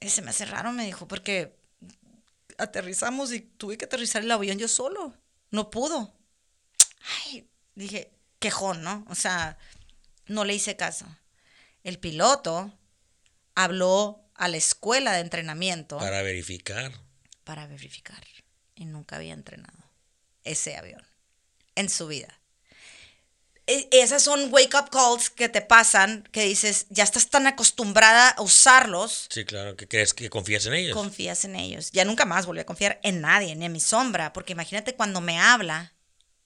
Ese me hace raro, me dijo, porque aterrizamos y tuve que aterrizar el avión yo solo. No pudo. Ay, dije, quejón, ¿no? O sea, no le hice caso. El piloto habló a la escuela de entrenamiento. Para verificar. Para verificar. Y nunca había entrenado ese avión en su vida. E, esas son wake up calls que te pasan, que dices, ya estás tan acostumbrada a usarlos. Sí, claro, que crees que confías en ellos. Confías en ellos. Ya nunca más volví a confiar en nadie, ni en mi sombra, porque imagínate cuando me habla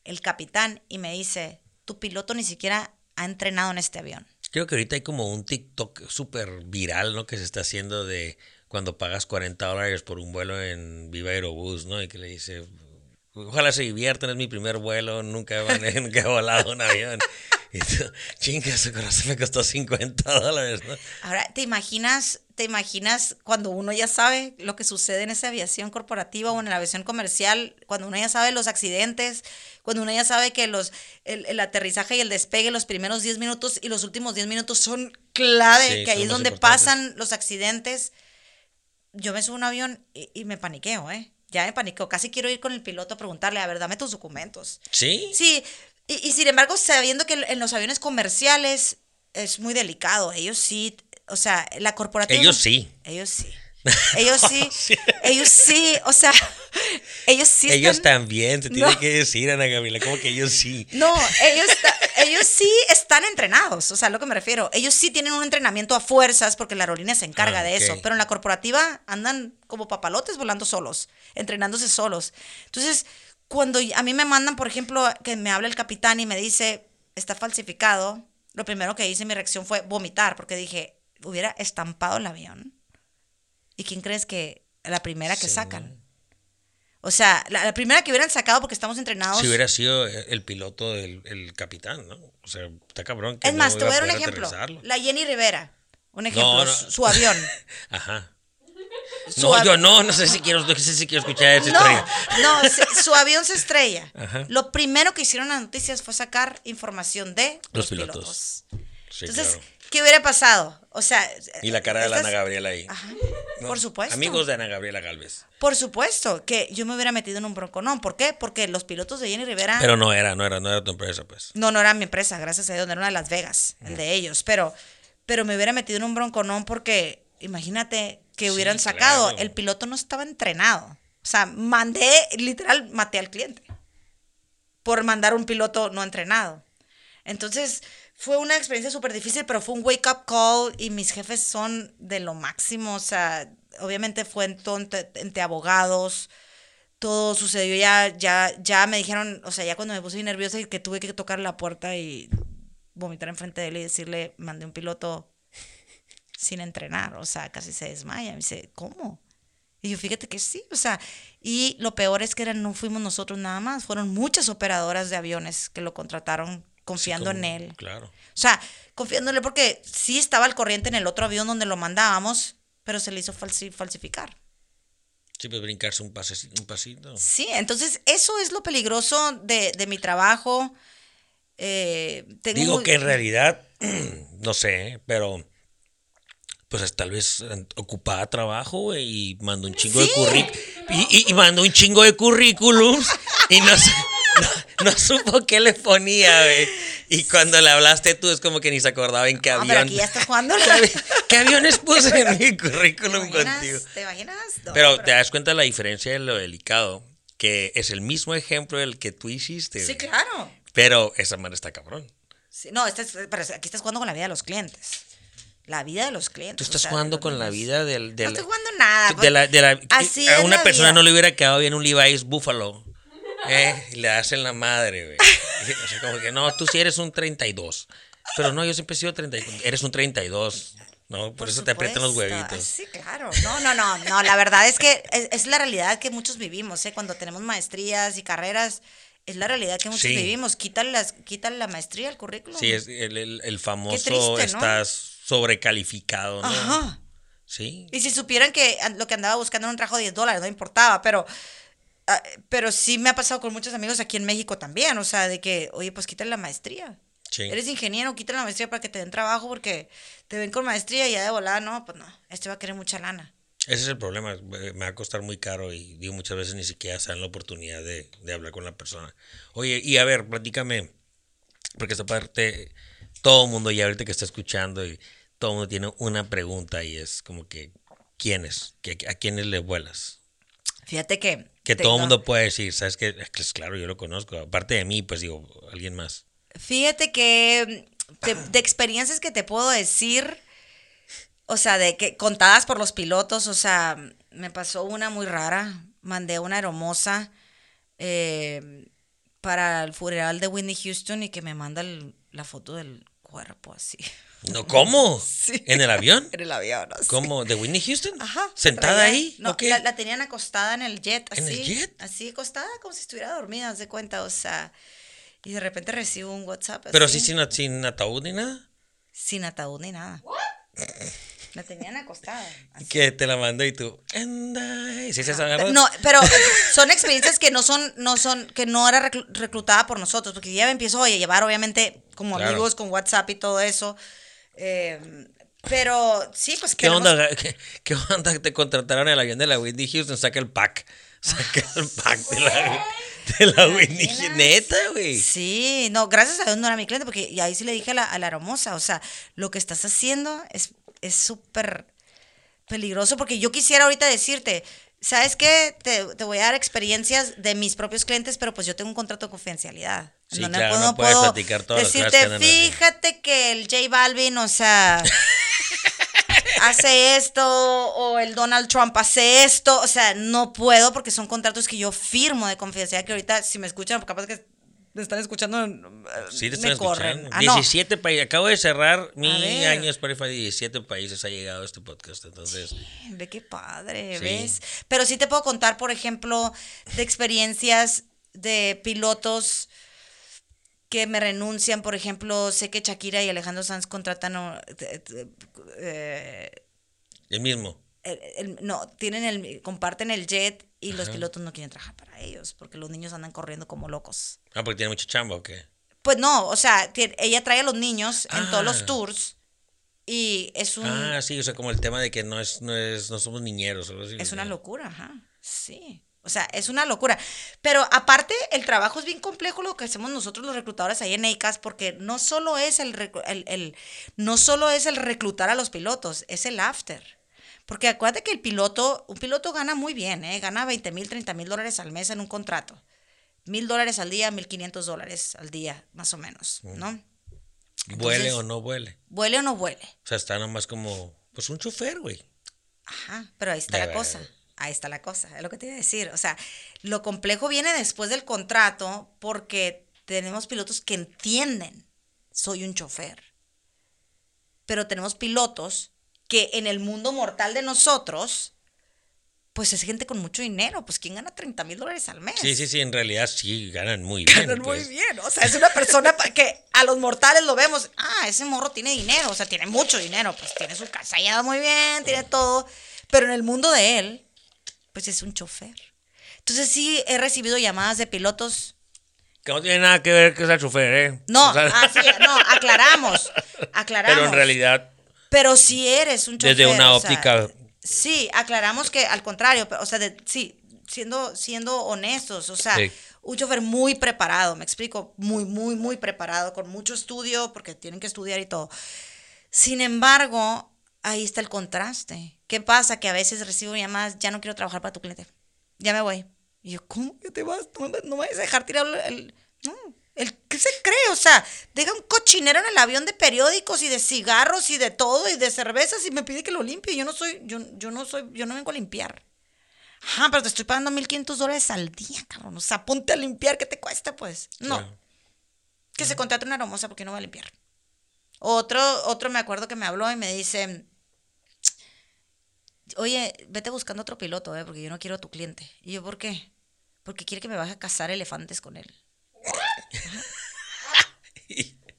el capitán y me dice, tu piloto ni siquiera ha entrenado en este avión. Creo que ahorita hay como un TikTok súper viral, ¿no? Que se está haciendo de cuando pagas 40 dólares por un vuelo en Viva Aerobús, ¿no? Y que le dice, Ojalá se diviertan, es mi primer vuelo, nunca, nunca he volado un avión. Y tú, chinga, ese corazón me costó 50 dólares, ¿no? Ahora, ¿te imaginas ¿te imaginas cuando uno ya sabe lo que sucede en esa aviación corporativa o en la aviación comercial? Cuando uno ya sabe los accidentes, cuando uno ya sabe que los, el, el aterrizaje y el despegue, los primeros 10 minutos y los últimos 10 minutos son clave, Sí, que ahí es donde pasan los accidentes. Yo me subo a un avión y, y me paniqueo, ¿eh? Ya me paniqueo. Casi quiero ir con el piloto a preguntarle, a ver, dame tus documentos. ¿Sí? Sí, y, y sin embargo, sabiendo que en los aviones comerciales es muy delicado, ellos sí, o sea, la corporativa... Ellos sí. Ellos sí. Ellos sí, ellos sí, o sea, ellos sí ellos están- también, te No. tiene que decir, Ana Gabriela, como que ellos sí. No, ellos, ellos sí están entrenados, o sea, a lo que me refiero. Ellos sí tienen un entrenamiento a fuerzas porque la aerolínea se encarga Ah, de eso, pero en la corporativa andan como papalotes volando solos, entrenándose solos. Entonces, cuando a mí me mandan, por ejemplo, que me habla el capitán y me dice, está falsificado, lo primero que hice, mi reacción fue vomitar, porque dije, hubiera estampado el avión. ¿Y quién crees que la primera que Sí. sacan? O sea, la, la primera que hubieran sacado porque estamos entrenados. Si hubiera sido el piloto del el capitán, ¿no? O sea, está cabrón que Es más, no te voy a dar un ejemplo. aterrizarlo. La Jenny Rivera. Un ejemplo, no. su, su avión. Ajá. Su No, yo no, no sé si quiero, no sé si quiero escuchar esa No, historia. no, se- su avión se estrella. Ajá. Lo primero que hicieron las noticias fue sacar información de Los los, pilotos. pilotos. Sí, Entonces, claro. ¿Qué hubiera pasado? O sea, Y la cara de la Ana Gabriela ahí. Ajá, ¿no? por supuesto. Amigos de Ana Gabriela Galvez. Por supuesto que yo me hubiera metido en un bronconón. ¿Por qué? Porque los pilotos de Jenny Rivera Pero no era, no era, no era tu empresa, pues. No, no era mi empresa, gracias a Dios, no era una de Las Vegas, el de ellos, pero, pero me hubiera metido en un bronconón porque imagínate que Sí, hubieran sacado, claro. el piloto no estaba entrenado. O sea, mandé, literal, maté al cliente por mandar un piloto no entrenado. Entonces, fue una experiencia súper difícil, pero fue un wake up call y mis jefes son de lo máximo. O sea, obviamente fue entre abogados, todo sucedió ya, ya, ya me dijeron, o sea, ya cuando me puse nerviosa y que tuve que tocar la puerta y vomitar enfrente de él y decirle, mandé un piloto sin entrenar, o sea, casi se desmaya. Me dice, ¿cómo? Y yo, fíjate que sí, o sea, y lo peor es que eran, no fuimos nosotros nada más, fueron muchas operadoras de aviones que lo contrataron confiando Como- en él. Claro. O sea, confiándole porque sí estaba al corriente en el otro avión donde lo mandábamos, pero se le hizo falsi- falsificar. Sí, pues brincarse un, pase, un pasito. Sí, entonces eso es lo peligroso de, de mi trabajo. Eh, tengo Digo muy- que en realidad, no sé, pero pues tal vez eh, ocupaba trabajo y mandó un chingo de currículum y, y- y mandó un chingo de currículums y no, su- no, supo qué le ponía, güey. Y cuando le hablaste tú es como que ni se acordaba en qué No, avión. pero aquí ya estás jugando. ¿Qué, qué aviones puse en mi ¿Te currículum imaginas? contigo? ¿Te imaginas? No, Pero te das cuenta de la diferencia de lo delicado, que es el mismo ejemplo del que tú hiciste. Sí, güey. claro. Pero esa madre está cabrón. Sí, no, estás- pero aquí estás jugando con la vida de los clientes. La vida de los clientes. Tú o estás sea, jugando con la vida del, del- No estoy jugando nada. de la, de la- Así a es una persona vida. no le hubiera quedado bien un Levi's Buffalo. ¿Eh? Y le hacen la madre, güey. O sea, como que no, tú sí eres un 32. Pero no, yo siempre he sido 32. Eres un 32. ¿no? Por, eso te aprietan los huevitos. Sí, claro. No, no, no, no. La verdad es que es, es la realidad que muchos vivimos, ¿eh? Cuando tenemos maestrías y carreras, es la realidad que muchos Sí. vivimos. Quitan, las, quitan la maestría al currículum. Sí, es el, el- el famoso triste, ¿no? estás sobrecalificado, ¿no? Ajá. Sí. Y si supieran que lo que andaba buscando era un trabajo de 10 dólares, no importaba, pero, pero sí me ha pasado con muchos amigos aquí en México también, o sea, de que, oye, pues quítale la maestría. Sí. Eres ingeniero, quítale la maestría para que te den trabajo porque te ven con maestría y ya de volada, no, pues no, este va a querer mucha lana. Ese es el problema, me va a costar muy caro y digo muchas veces ni siquiera se dan la oportunidad de, de hablar con la persona. Oye, y a ver, platícame, porque esta parte, todo el mundo ya ahorita que está escuchando y todo el mundo tiene una pregunta y es como que, ¿quiénes? ¿Qué- ¿A quiénes le vuelas? Fíjate que... Que todo el mundo puede decir, ¿sabes qué? Es claro, yo lo conozco, aparte de mí, pues digo, alguien más. Fíjate que de, de experiencias que te puedo decir, o sea, de que contadas por los pilotos, o sea, me pasó una muy rara. Mandé una hermosa eh, para el funeral de Whitney Houston y que me manda el- la foto del cuerpo así. No, ¿cómo? Sí. ¿En el avión? En el avión, así. ¿Cómo? ¿De Whitney Houston? Ajá. ¿Sentada traía- ahí? No, ¿O qué? la, la tenían acostada en el jet, así. ¿En el jet? Así acostada, como si estuviera dormida, haz de cuenta, o sea. Y de repente recibo un WhatsApp. Pero así, sí sin, sin ataúd ni nada. Sin ataúd ni nada. Me tenían acostada. así. Que te la mandó y tú. "And I", ¿Sí se agarró? No, pero son experiencias que no son, no son, que no era reclu- reclutada por nosotros, porque ya me empiezo a llevar, obviamente, como Claro. amigos con WhatsApp y todo eso. eh, pero sí, pues ¿Qué queremos- onda? ¿Qué, qué onda que te contrataron en el avión de la Whitney Houston? Saca el pack. Saca el pack de la, de la Whitney Houston. Neta, güey. Sí, no, gracias a Dios no era mi cliente, porque y ahí sí le dije a la, a la hermosa, o sea, lo que estás haciendo es es súper peligroso, porque yo quisiera ahorita decirte, ¿sabes qué? Te, te voy a dar experiencias de mis propios clientes, pero pues yo tengo un contrato de confidencialidad. Sí, donde claro, puedo- no puedes puedo platicar cosas decirte, que andan haciendo". fíjate que el J Balvin, o sea... hace esto o el Donald Trump hace esto, o sea, no puedo porque son contratos que yo firmo de confidencialidad que ahorita si me escuchan, capaz que me están escuchando, eh, Sí, te me están corren. escuchando. Ah, no. 17 países. Acabo de cerrar mi año Spotify. 17 países ha llegado este podcast. Entonces, Ve qué padre, Sí. ¿ves? Pero sí te puedo contar, por ejemplo, de experiencias de pilotos que me renuncian. Por ejemplo, sé que Shakira y Alejandro Sanz contratan. o- eh, eh, el mismo. el- el- no, tienen el, comparten el jet y los pilotos no quieren trabajar para ellos porque los niños andan corriendo como locos. Ah, porque tiene mucha chamba o qué. Pues no, o sea, ella trae a los niños en todos Ah. los tours y es un Ah, sí, o sea, como el tema de que no es, no es, no somos niñeros. o algo así. Es una locura, ajá. Sí. O sea, es una locura. Pero aparte, el trabajo es bien complejo lo que hacemos nosotros los reclutadores ahí en EICAS, porque no solo es el, reclu- el- el- no solo es el reclutar a los pilotos, es el after. Porque acuérdate que el piloto, un piloto gana muy bien, ¿eh? Gana 20 mil, 30 mil dólares al mes en un contrato. Mil dólares al día, mil quinientos dólares al día, más o menos, ¿no? Vuele Entonces- o no vuele. Vuele o no vuele. O sea, está nomás como, pues un chofer, güey. Ajá, pero ahí está De la verdad. cosa. Ahí está la cosa, es lo que te iba a decir. O sea, lo complejo viene después del contrato porque tenemos pilotos que entienden, soy un chofer. Pero tenemos pilotos que en el mundo mortal de nosotros, pues es gente con mucho dinero. Pues ¿quién gana 30 mil dólares al mes? Sí, sí, sí, en realidad sí, ganan muy bien. Ganan muy pues. bien. O sea, es una persona que a los mortales lo vemos. Ah, ese morro tiene dinero. O sea, tiene mucho dinero. Pues tiene su casa allá muy bien, tiene todo. Pero en el mundo de él, pues es un chofer. Entonces sí he recibido llamadas de pilotos. Que no tiene nada que ver que sea chofer, ¿eh? No, O sea, sí, no, aclaramos. Aclaramos. pero en realidad, Pero si eres un chofer. desde una o sea, óptica, Sí, aclaramos que al contrario, o sea, de- sí, siendo, siendo honestos, o sea, Sí. un chofer muy preparado, me explico, muy, muy, muy preparado, con mucho estudio, porque tienen que estudiar y todo. Sin embargo, ahí está el contraste. ¿Qué pasa? Que a veces recibo llamadas, ya no quiero trabajar para tu cliente, ya me voy. Y yo, ¿cómo que te vas? No me, no me vas a dejar tirar el... el- no, el, ¿qué se cree? O sea, deja un cochinero en el avión de periódicos y de cigarros y de todo y de cervezas y me pide que lo limpie. Yo no soy, yo, yo no soy, yo no vengo a limpiar. Ajá, pero te estoy pagando 1.500 dólares al día, cabrón. O sea, ponte a limpiar, ¿qué te cuesta, pues? No. Claro. Que se contrate una hermosa porque no va a limpiar. Otro, otro me acuerdo que me habló y me dice, oye, vete buscando otro piloto, ¿eh? Porque yo no quiero a tu cliente. Y yo, ¿por qué? Porque quiere que me baje a cazar elefantes con él.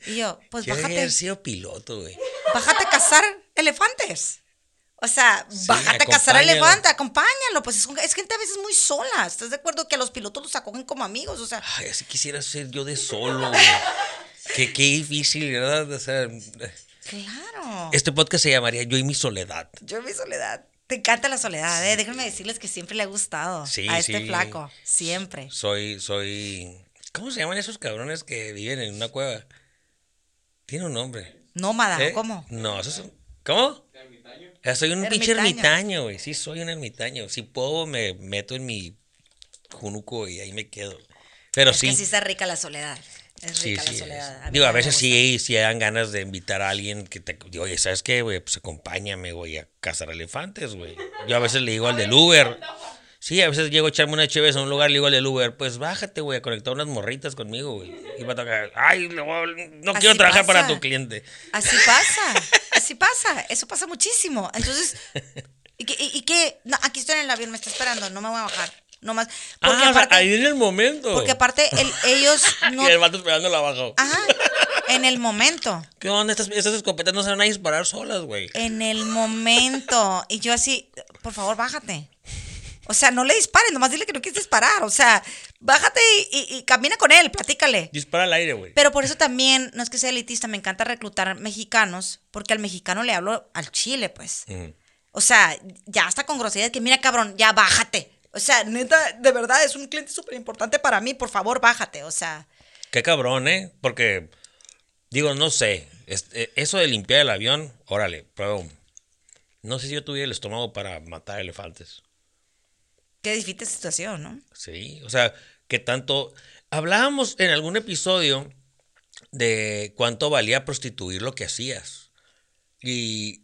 Y yo, pues bájate, haber sido piloto, güey. bájate a cazar elefantes. O sea, Sí, bájate a cazar elefantes, acompáñalo. Pues es, es gente a veces muy sola. ¿Estás de acuerdo que a los pilotos los acogen como amigos? O sea, Ay, así quisiera ser yo de solo, güey. Qué, qué difícil, ¿verdad? O sea, claro. este podcast se llamaría Yo y mi soledad. Yo mi soledad. Te encanta la soledad, ¿eh? Déjenme decirles que siempre le ha gustado Sí, a este sí. flaco. Siempre. Soy, soy. ¿Cómo se llaman esos cabrones que viven en una cueva? Tiene un nombre. Nómada, ¿Eh? ¿o ¿cómo? No, esos son. ¿Cómo? Eh, soy un pinche Ermitaño. ermitaño, güey. Sí, soy un ermitaño. Si puedo, me meto en mi junuco y ahí me quedo. Pero Es sí. que sí está rica la soledad. Es Sí, rica sí. la es. soledad. mí Digo, a veces sí, sí dan ganas de invitar a alguien que te. Digo, oye, ¿sabes qué, güey? Pues acompáñame, güey, a cazar elefantes, güey. Yo a veces le digo al del Uber. Sí, a veces llego a echarme una chévere en un lugar, le digo al del Uber, pues bájate, güey, a conectar unas morritas conmigo, güey. Y va a tocar, ay, no, no Así quiero trabajar para tu cliente. Así pasa, así pasa, eso pasa muchísimo. Entonces, ¿y qué? Y, y qué? No, aquí estoy en el avión, me está esperando, no me voy a bajar. Nomás. Ah, Porque sea, aparte, ahí en el momento. porque aparte el- ellos no... Y el vato esperándola abajo. Ajá, en el momento. ¿Qué onda? Estas, estas escopetas no se van a disparar solas, güey. En el momento. Y yo así, por favor, bájate. O sea, no le dispares, nomás dile que no quieres disparar. O sea, bájate y, y- y camina con él, platícale. Dispara al aire, güey. Pero por eso también, no es que sea elitista, me encanta reclutar mexicanos, porque al mexicano le hablo al chile, pues. O sea, ya está con grosería de que, mira, cabrón, ya bájate. O sea, neta, de verdad, es un cliente súper importante para mí, por favor, bájate. O sea, Qué cabrón, ¿eh? Porque, digo, no sé. este, eso de limpiar el avión, órale, pero no sé si yo tuviera el estómago para matar elefantes. qué difícil situación, ¿no? Sí, o sea, que tanto... Hablábamos en algún episodio de cuánto valía prostituir lo que hacías. Y,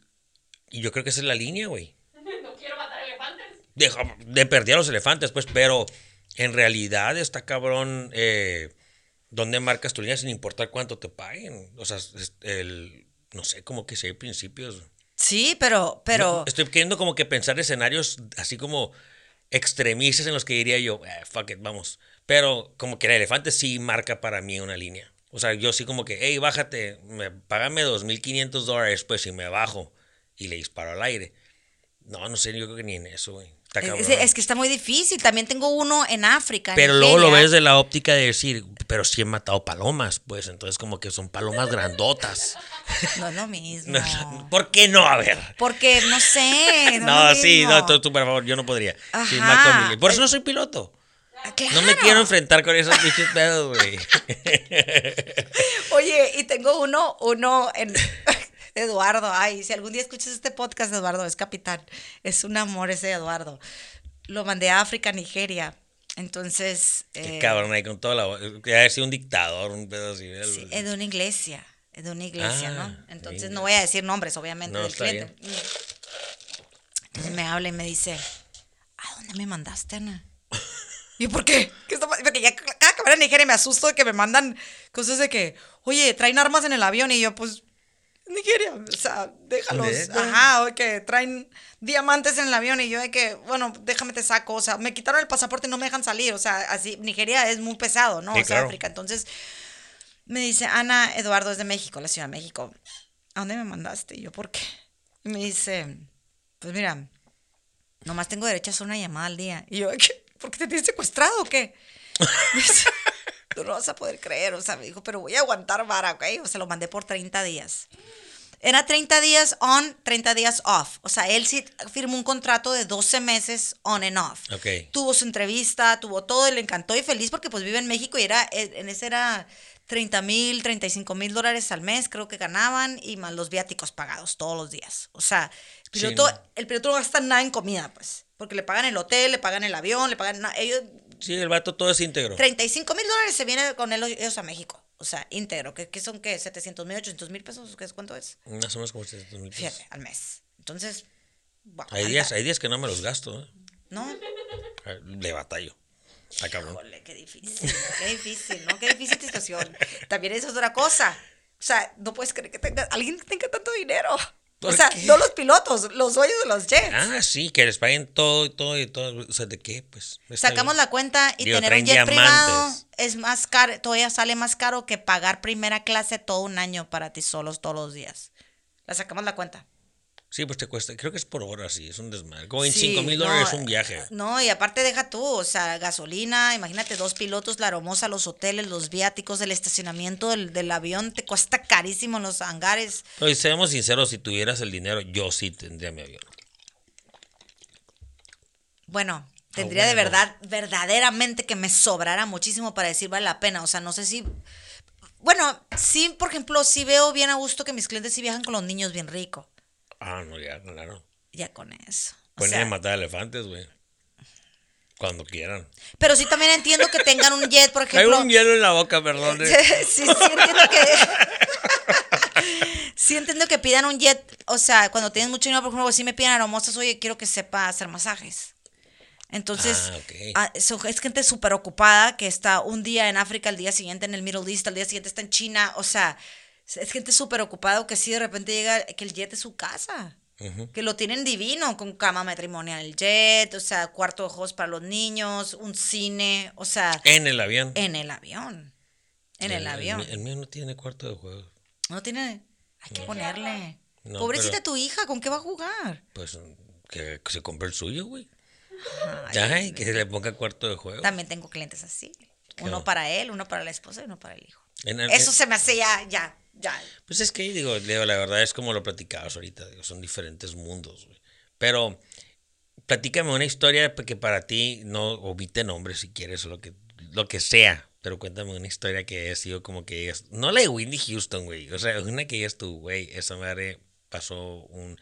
y yo creo que esa es la línea, güey. No quiero matar elefantes. De, de perder a los elefantes, pues, pero en realidad está cabrón eh, dónde marcas tu línea sin importar cuánto te paguen. O sea, el, no sé, como que si hay principios. Sí, pero, pero, No, estoy queriendo como que pensar escenarios así como extremistas en los que diría yo, "Eh, fuck it, vamos. Pero como que el elefante sí marca para mí una línea. O sea, yo sí como que, hey, bájate, me, págame 2.500 dólares, pues, y me bajo y le disparo al aire. No, no sé, yo creo que ni en eso, güey. Está es, que está muy difícil. También tengo uno en África. en Pero luego lo ves de la óptica de decir, pero sí he matado palomas, pues, entonces como que son palomas grandotas. No es lo mismo. No, ¿Por qué no? A ver. Porque, no sé. No, sí, no, tú, tú, por favor, yo no podría. Ajá. Por eso no soy piloto. Ah, Claro. No me quiero enfrentar con esos bichos pedos, güey. Oye, y tengo uno, uno en Eduardo. Ay, si algún día escuchas este podcast, Eduardo, es capitán. Es un amor ese Eduardo. Lo mandé a África, Nigeria. Entonces. Qué eh, cabrón ahí con toda la. Que haya sido un dictador, un pedo así. sí, es de una iglesia. Es de una iglesia, Ah, ¿no? Entonces mira. no voy a decir nombres, obviamente, No, del está cliente. Mm. Entonces me habla y me dice, ¿a dónde me mandaste, Ana? ¿Y por qué? ¿Qué está Porque ya cada que a Nigeria me asusto de que me mandan cosas de que, oye, traen armas en el avión y yo, pues, Nigeria, o sea, déjalos. ¿Neta? Ajá, o que traen diamantes en el avión y yo de que, bueno, déjame te saco, o sea, me quitaron el pasaporte y no me dejan salir, o sea, así, Nigeria es muy pesado, ¿no? Sí, o sea, claro. África, entonces me dice, Ana Eduardo es de México, la Ciudad de México. ¿A dónde me mandaste? Y yo, ¿por qué? Y me dice, pues mira, nomás tengo derecho a hacer una llamada al día. Y yo, ¿qué? ¿por qué te tienes secuestrado o qué? Tú no vas a poder creer, o sea, me dijo, pero voy a aguantar vara, ¿ok? O sea, lo mandé por 30 días. Era 30 días on, 30 días off. O sea, él sí firmó un contrato de 12 meses on and off. Ok. Tuvo su entrevista, tuvo todo y le encantó y feliz porque pues vive en México y era, eh, en ese era 30 mil, 35 mil dólares al mes creo que ganaban y más los viáticos pagados todos los días. O sea, el Sí, piloto, no. el piloto no gasta nada en comida pues, porque le pagan el hotel, le pagan el avión, le pagan... na- Ellos, Sí, el vato todo es íntegro. 35 mil dólares se viene con él, ellos a México. O sea, íntegro. ¿Qué, qué son qué? ¿700 mil, 800 mil pesos? ¿Qué es, ¿Cuánto es? Más o menos como 700 mil pesos. Fíjate, al mes. Entonces, bueno, Hay anda- días, hay días que no me los gasto, ¿eh? ¿No? Le batallo. Está cabrón. Híjole, qué difícil, qué difícil, ¿no? Qué difícil situación. También eso es otra cosa. O sea, no puedes creer que tenga, alguien que tenga tanto dinero. O ¿Por sea, qué? no los pilotos, los dueños de los jets. Ah, sí, que les paguen todo y todo y todo. O sea, ¿de qué? Pues. Sacamos bien. la cuenta y Digo, tener un jet privado diamantes. es más caro, todavía sale más caro que pagar primera clase todo un año para ti solos todos los días. La sacamos la cuenta. Sí, pues te cuesta. Creo que es por hora, sí. Es un desmadre. Como Sí, 25 mil no, dólares un viaje. No, y aparte deja tú, o sea, gasolina, imagínate dos pilotos, la hermosa, los hoteles, los viáticos, el estacionamiento del, del avión, te cuesta carísimo en los hangares. No, y seamos sinceros, si tuvieras el dinero, yo sí tendría mi avión. Bueno, tendría de bueno. verdad, verdaderamente que me sobrara muchísimo para decir vale la pena. O sea, no sé si. Bueno, sí, por ejemplo, sí veo bien a gusto que mis clientes sí viajan con los niños bien rico. Ah, no, ya, claro. Ya con eso. Pueden sea, a matar elefantes, güey. Cuando quieran. pero sí también entiendo que tengan un jet, por ejemplo. un hielo en la boca, perdón. Sí, eh. sí, sí entiendo que. sí entiendo que pidan un jet. O sea, cuando tienen mucho dinero, por ejemplo, si me piden hermosas, oye, quiero que sepa hacer masajes. Entonces, Ah, ok. ah, so- es gente súper ocupada que está un día en África, el día siguiente en el Middle East, al día siguiente está en China. O sea, es gente súper ocupada que sí de repente llega que el jet es su casa. Que lo tienen divino, con cama matrimonial jet, o sea, cuarto de juegos para los niños, un cine, o sea, En el avión. en el avión. En el, avión. mi- El, mío no tiene cuarto de juego. No tiene. Hay que ponerle. No, Pobrecita pero- tu hija, ¿con qué va a jugar? Pues que, se compre el suyo, güey. Ay, Ay, que se le ponga cuarto de juego. También tengo clientes así. Uno para él, uno para la esposa y uno para el hijo. El- Eso se me hace ya, ya, ya. Pues es que, digo, la verdad es como lo platicabas ahorita, son diferentes mundos, güey. Pero platícame una historia que para ti, no omite nombres si quieres, o lo que, lo que sea, pero cuéntame una historia que haya sido como que digas, no la de Whitney Houston, güey, o sea, una que digas tú, güey, esa madre pasó un,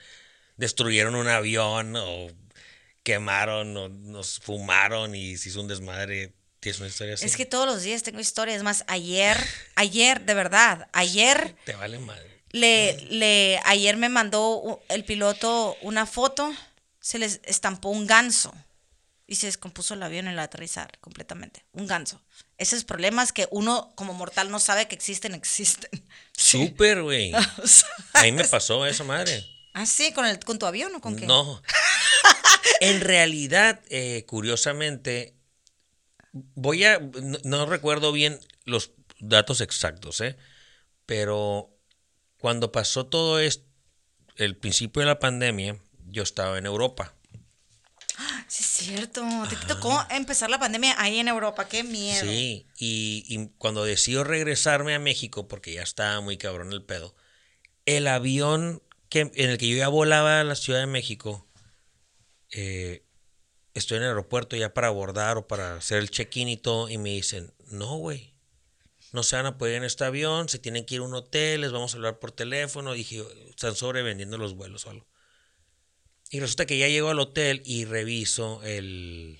destruyeron un avión o quemaron o nos fumaron y se hizo un desmadre. ¿Tienes una historia así? Es que todos los días tengo historias. Más ayer, ayer, de verdad, ayer Te vale madre. le, le, ayer me mandó el piloto una foto, se les estampó un ganso y se descompuso el avión en el aterrizar completamente. Un ganso. Esos problemas que uno como mortal no sabe que existen, existen. Súper, güey. O sea, A mí me pasó esa madre. ¿Ah, sí? ¿Con, el, ¿Con tu avión o con qué? No. en realidad, eh, curiosamente, voy a. No, no recuerdo bien los datos exactos, ¿eh? Pero cuando pasó todo esto, el principio de la pandemia, yo estaba en Europa. Sí, es cierto. Te, tocó empezar la pandemia ahí en Europa. Qué miedo. Sí, y, y cuando decido regresarme a México, porque ya estaba muy cabrón el pedo, el avión que, en el que yo ya volaba a la Ciudad de México, eh, estoy en el aeropuerto ya para abordar o para hacer el check-in y todo, y me dicen, no, güey, no se van a poder en este avión, se tienen que ir a un hotel, les vamos a hablar por teléfono, dije, están sobrevendiendo los vuelos o algo. Y resulta que ya llego al hotel y reviso el,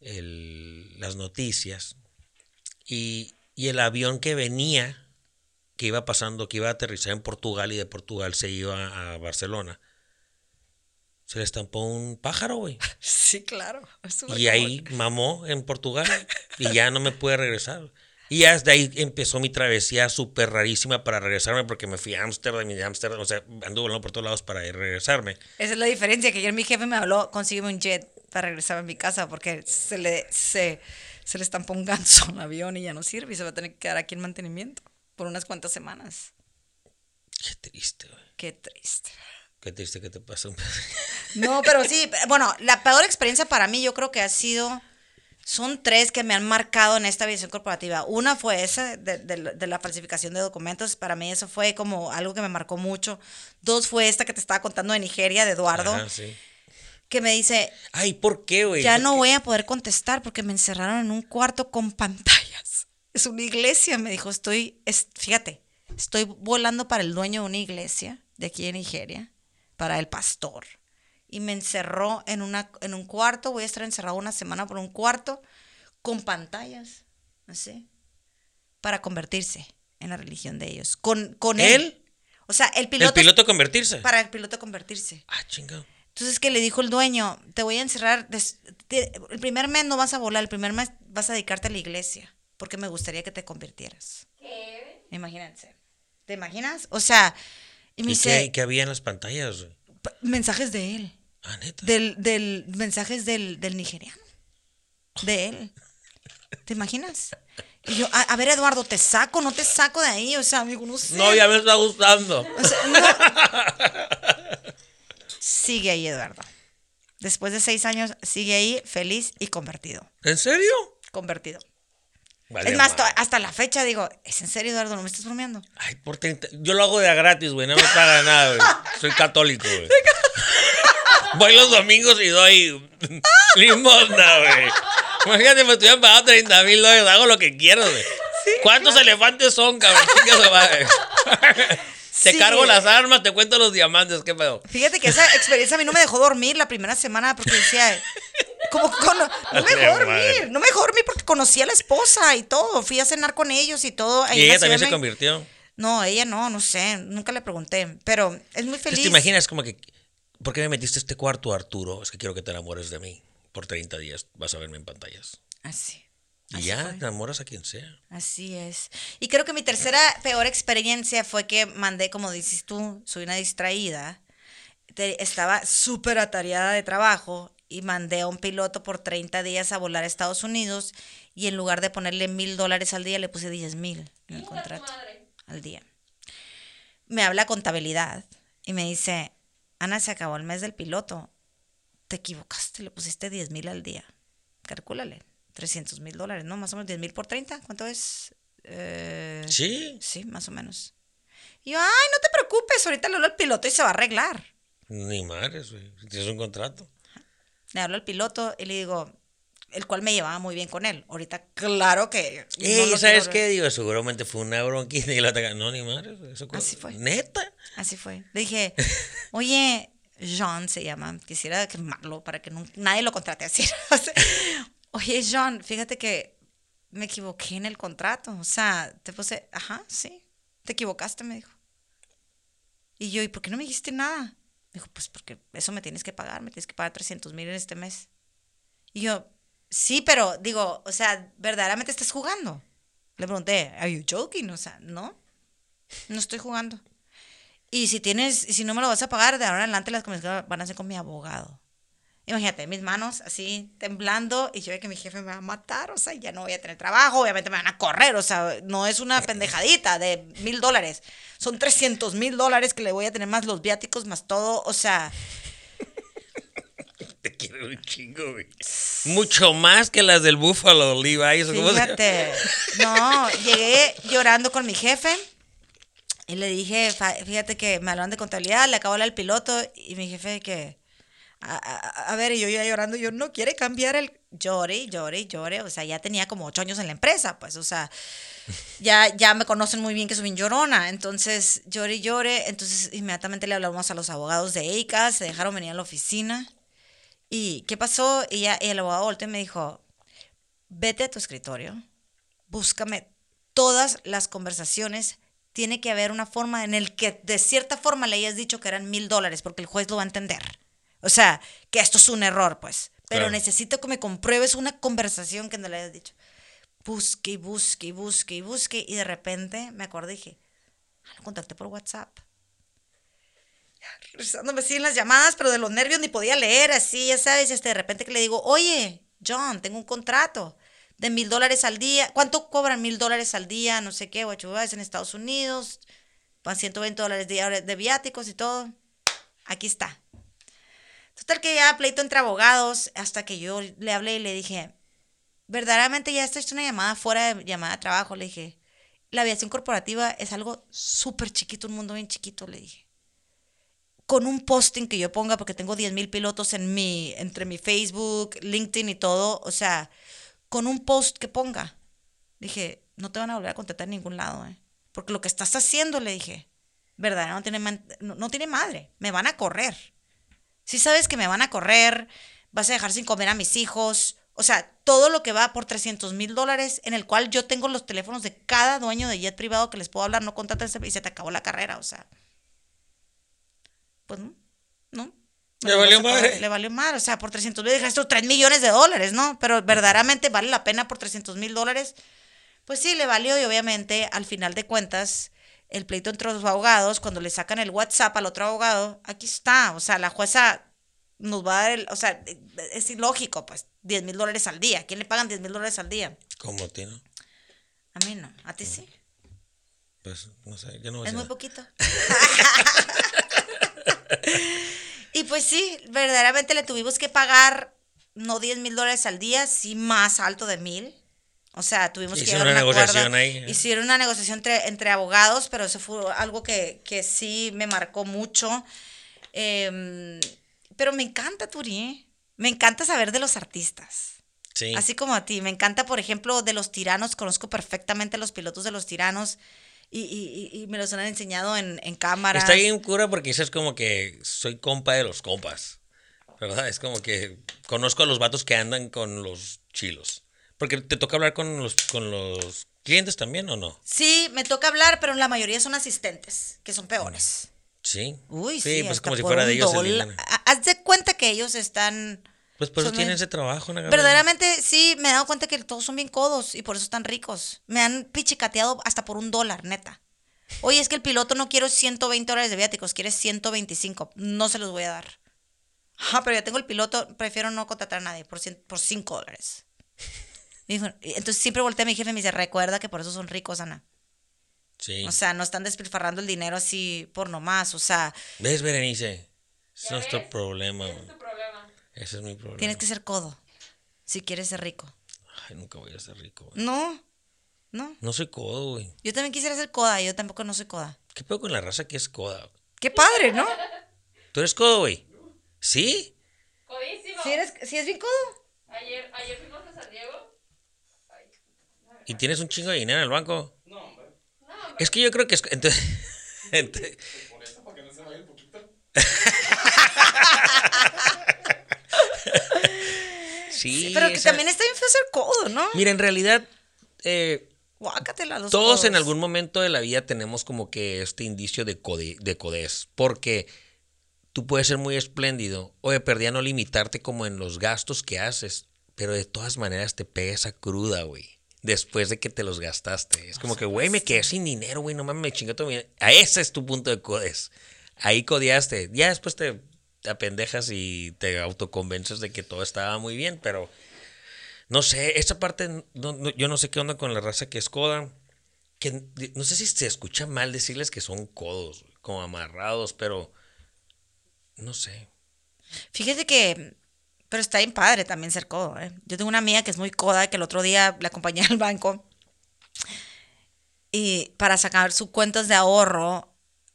el- las noticias y, y el avión que venía, que iba pasando, que iba a aterrizar en Portugal y de Portugal se iba a Barcelona, se le estampó un pájaro, güey. Sí, claro. Y ahí mamó en Portugal y ya no me pude regresar. Y ya desde ahí empezó mi travesía súper rarísima para regresarme porque me fui a Ámsterdam y de Ámsterdam, o sea, anduve volando por todos lados para ir regresarme. Esa es la diferencia, que ayer mi jefe me habló, consígueme un jet para regresar a mi casa porque se le, se, se le estampó un ganso al avión y ya no sirve y se va a tener que quedar aquí en mantenimiento por unas cuantas semanas. Qué triste, güey. Qué triste. Qué triste que te pasó. No, pero sí, bueno, la peor experiencia para mí yo creo que ha sido, son tres que me han marcado en esta visión corporativa. Una fue esa de, de- de la falsificación de documentos, para mí eso fue como algo que me marcó mucho. Dos fue esta que te estaba contando de Nigeria, de Eduardo, Ajá, sí. que me dice, Ay, ¿por qué, güey? ya ¿Por no qué? voy a poder contestar porque me encerraron en un cuarto con pantallas. Es una iglesia, me dijo, estoy, es, fíjate, estoy volando para el dueño de una iglesia de aquí en Nigeria, para el pastor. Y me encerró en, una, en un cuarto, voy a estar encerrado una semana por un cuarto con pantallas, así, para convertirse en la religión de ellos. Con, con él. ¿Él? O sea, el El piloto, piloto convertirse. para el piloto convertirse. Ah, chingado. Entonces que le dijo el dueño, te voy a encerrar, des- te- el primer mes no vas a volar, el primer mes vas a dedicarte a la iglesia, porque me gustaría que te convirtieras. ¿Qué? Imagínense. ¿Te imaginas? O sea, y me ¿Y dice, qué, qué había en las pantallas? mensajes de él, Ah, neta. del, del, mensajes del, del nigeriano, de él. ¿Te imaginas? Y yo, a, a ver, Eduardo, ¿te saco? ¿No te saco de ahí? O sea, amigo, no sé. No, ya me está gustando. O sea, no. Sigue ahí, Eduardo. Después de seis años, sigue ahí, feliz y convertido. ¿En serio? Convertido. Vale, es más, hasta la fecha digo, ¿es en serio, Eduardo? ¿No me estás bromeando? Ay, por 30 Yo lo hago de a gratis, güey. No me paga nada, güey. Soy católico, güey. Voy los domingos y doy limosna, güey. Imagínate, me estuvieran pagando 30 mil dólares. Hago lo que quiero, güey. ¿Cuántos elefantes son, cabrón? Te Sí. cargo las armas, te cuento los diamantes. ¿Qué pedo? Fíjate que esa experiencia a mí no me dejó dormir la primera semana porque decía, como cono- no me dejó dormir, no me dejó dormir porque conocí a la esposa y todo, fui a cenar con ellos y todo. ahí Y ella también se convirtió. No, ella no, no sé, nunca le pregunté, pero es muy feliz. ¿Te imaginas como que, ¿por qué me metiste a este cuarto, Arturo? Es que quiero que te enamores de mí. Por 30 días vas a verme en pantallas. Así. Y Así ya, fue. enamoras a quien sea. Así es. Y creo que mi tercera peor experiencia fue que mandé, como dices tú, soy una distraída. te- estaba súper atareada de trabajo y mandé a un piloto por 30 días a volar a Estados Unidos y en lugar de ponerle mil dólares al día le puse 10 mil en el contrato madre. al día. Me habla contabilidad y me dice, Ana, se acabó el mes del piloto. Te equivocaste, le pusiste 10 mil al día. Calcúlale, 300 mil dólares, ¿no? Más o menos 10 mil por 30. ¿Cuánto es? Eh, Sí, Sí, más o menos. Y yo, ay, no te preocupes, ahorita le hablo al piloto y se va a arreglar. ni madres, güey. Tienes un contrato. Le hablo al piloto y le digo, el cual me llevaba muy bien con él. Ahorita, claro que. no Ey, lo ¿sabes quiero- qué? Digo, seguramente fue una bronquita y la ataca. No, ni madres. güey, Eso Así fue. Neta. Así fue. Le dije, oye, John se llama, quisiera quemarlo para que nadie lo contrate así. Oye, John, fíjate que me equivoqué en el contrato. O sea, te puse, ajá, sí, te equivocaste, me dijo. Y yo, ¿y por qué no me dijiste nada? Me dijo, pues porque eso me tienes que pagar, me tienes que pagar 300 mil en este mes. Y yo, sí, pero digo, o sea, ¿verdaderamente estás jugando? Le pregunté, ¿are you joking? O sea, no, no estoy jugando. Y si tienes, si no me lo vas a pagar, de ahora en adelante las conversaciones van a ser con mi abogado. Imagínate, mis manos así temblando y yo ve que mi jefe me va a matar, o sea, ya no voy a tener trabajo, obviamente me van a correr, o sea, no es una pendejadita de mil dólares, son 300 mil dólares que le voy a tener más los viáticos, más todo, o sea, Te quiero un chingo, güey. Mucho más que las del Buffalo Levi's. fíjate, no, llegué llorando con mi jefe y le dije, "Fa- fíjate que me hablaron de contabilidad, le acabo de hablar al piloto y mi jefe que, a, a- a ver, y yo ya llorando, yo no quiere cambiar el, llore, llore, llore, o sea, ya tenía como ocho años en la empresa, pues, o sea, ya, ya me conocen muy bien que soy bien llorona, entonces llore, llore, entonces inmediatamente le hablamos a los abogados de EICA, se dejaron venir a la oficina, y ¿qué pasó? Y, ya, y el abogado volteó y me dijo, vete a tu escritorio, búscame todas las conversaciones. Tiene que haber una forma en el que de cierta forma le hayas dicho que eran mil dólares, porque el juez lo va a entender. O sea, que esto es un error, pues. Pero Claro. necesito que me compruebes una conversación que no le hayas dicho. Busque y busque y busque y busque. Y de repente me acordé y dije, ah, lo contacté por WhatsApp. Regresándome así en las llamadas, pero de los nervios ni podía leer, así, ya sabes. Este, de repente que le digo, oye, John, tengo un contrato de mil dólares al día. ¿Cuánto cobran mil dólares al día? No sé qué, es en Estados Unidos. Van 120 dólares de, de viáticos y todo. Aquí está. Total que ya pleito entre abogados hasta que yo le hablé y le dije, verdaderamente ya esta es una llamada fuera de llamada de trabajo. Le dije, la aviación corporativa es algo súper chiquito, un mundo bien chiquito, le dije. Con un posting que yo ponga, porque tengo 10 mil pilotos en mi, entre mi Facebook, LinkedIn y todo, o sea, con un post que ponga. Dije, no te van a volver a contratar en ningún lado, ¿eh? Porque lo que estás haciendo, le dije, verdad, no tiene, no tiene madre, me van a correr. Si sabes que me van a correr, vas a dejar sin comer a mis hijos, o sea, todo lo que va por 300 mil dólares, en el cual yo tengo los teléfonos de cada dueño de jet privado que les puedo hablar, no contratas y se te acabó la carrera, o sea. Pues no, no. Le valió madre. Le valió madre, o sea, por 300 mil dejaste 3 millones de dólares, ¿no? Pero verdaderamente vale la pena por 300 mil dólares. Pues sí, le valió y obviamente al final de cuentas el pleito entre los abogados, cuando le sacan el WhatsApp al otro abogado, aquí está, o sea, la jueza nos va a dar, el, o sea, es ilógico, pues, 10 mil dólares al día. ¿A quién le pagan 10 mil dólares al día? ¿Cómo, Tino? A mí no, a ti sí. Pues, no sé, yo no voy a Es muy nada. poquito. y pues sí, verdaderamente le tuvimos que pagar no 10 mil dólares al día, sí más alto de mil. O sea, tuvimos que Hicieron llegar a una un negociación ahí, ¿eh? Hicieron una negociación entre, entre abogados, pero eso fue algo que, que sí me marcó mucho. Em, pero me encanta, Turi. ¿eh? Me encanta saber de los artistas. Sí. Así como a ti. Me encanta, por ejemplo, de los tiranos. Conozco perfectamente a los pilotos de los tiranos. Y, y- y- me los han enseñado en, en cámaras. Está bien cura porque eso es como que soy compa de los compas. ¿Verdad? Es como que conozco a los vatos que andan con los chilos. Porque te toca hablar con los, con los clientes también, ¿o no? Sí, me toca hablar, pero la mayoría son asistentes, que son peores. Sí. Uy, sí, pues hasta como si fuera de ellos el Haz de cuenta que ellos están... Pues por eso tienen bien- ese trabajo, ¿no? Verdaderamente, sí, me he dado cuenta que todos son bien codos y por eso están ricos. Me han pichicateado hasta por un dólar, neta. Oye, es que el piloto no quiero 120 dólares de viáticos, quiere 125. No se los voy a dar. Ah, pero ya tengo el piloto, prefiero no contratar a nadie por, cien- por 5 dólares. Dijo- Entonces siempre volteé a mi jefe y me dice, recuerda que por eso son ricos, Ana. Sí. O sea, no están despilfarrando el dinero así por nomás. O sea, ¿Ves, Berenice? Ese ¿Ya no es tu ves? problema. Es tu problema. Ese es mi problema. tienes que ser codo si quieres ser rico. Ay, nunca voy a ser rico. güey. No, no. No soy codo, güey. Yo también quisiera ser coda, yo tampoco no soy coda. ¿Qué pedo con la raza que es coda? güey? Qué padre, ¿no? ¿Tú eres codo, güey? ¿Sí? Codísimo. Si eres, si es bien codo. Ayer, ayer fuimos a San Diego. ¿Y tienes un chingo de dinero en el banco? No, Es que yo creo que es... Entonces, ent- Por eso, para que no se vaya el poquito. sí, Pero que esa- también está bien feo ser codo, ¿no? Mira, en realidad, eh, los todos en algún momento de la vida tenemos como que este indicio de, code- de codez. Porque tú puedes ser muy espléndido o de perdida no limitarte como en los gastos que haces. Pero de todas maneras te pega esa cruda, güey. Después de que te los gastaste. Es como que, güey, me quedé sin dinero, güey, no mames, me chingué todo mi dinero. A ese es tu punto de codez. Ahí codeaste. Ya después te, te apendejas y te autoconvences de que todo estaba muy bien, pero no sé, esa parte, no- no- yo no sé qué onda con la raza que es coda. Que, no sé si se escucha mal decirles que son codos, como amarrados, pero no sé. Fíjate que, pero está bien padre también ser codo, ¿eh? Yo tengo una amiga que es muy coda, que el otro día la acompañé al banco y para sacar sus cuentas de ahorro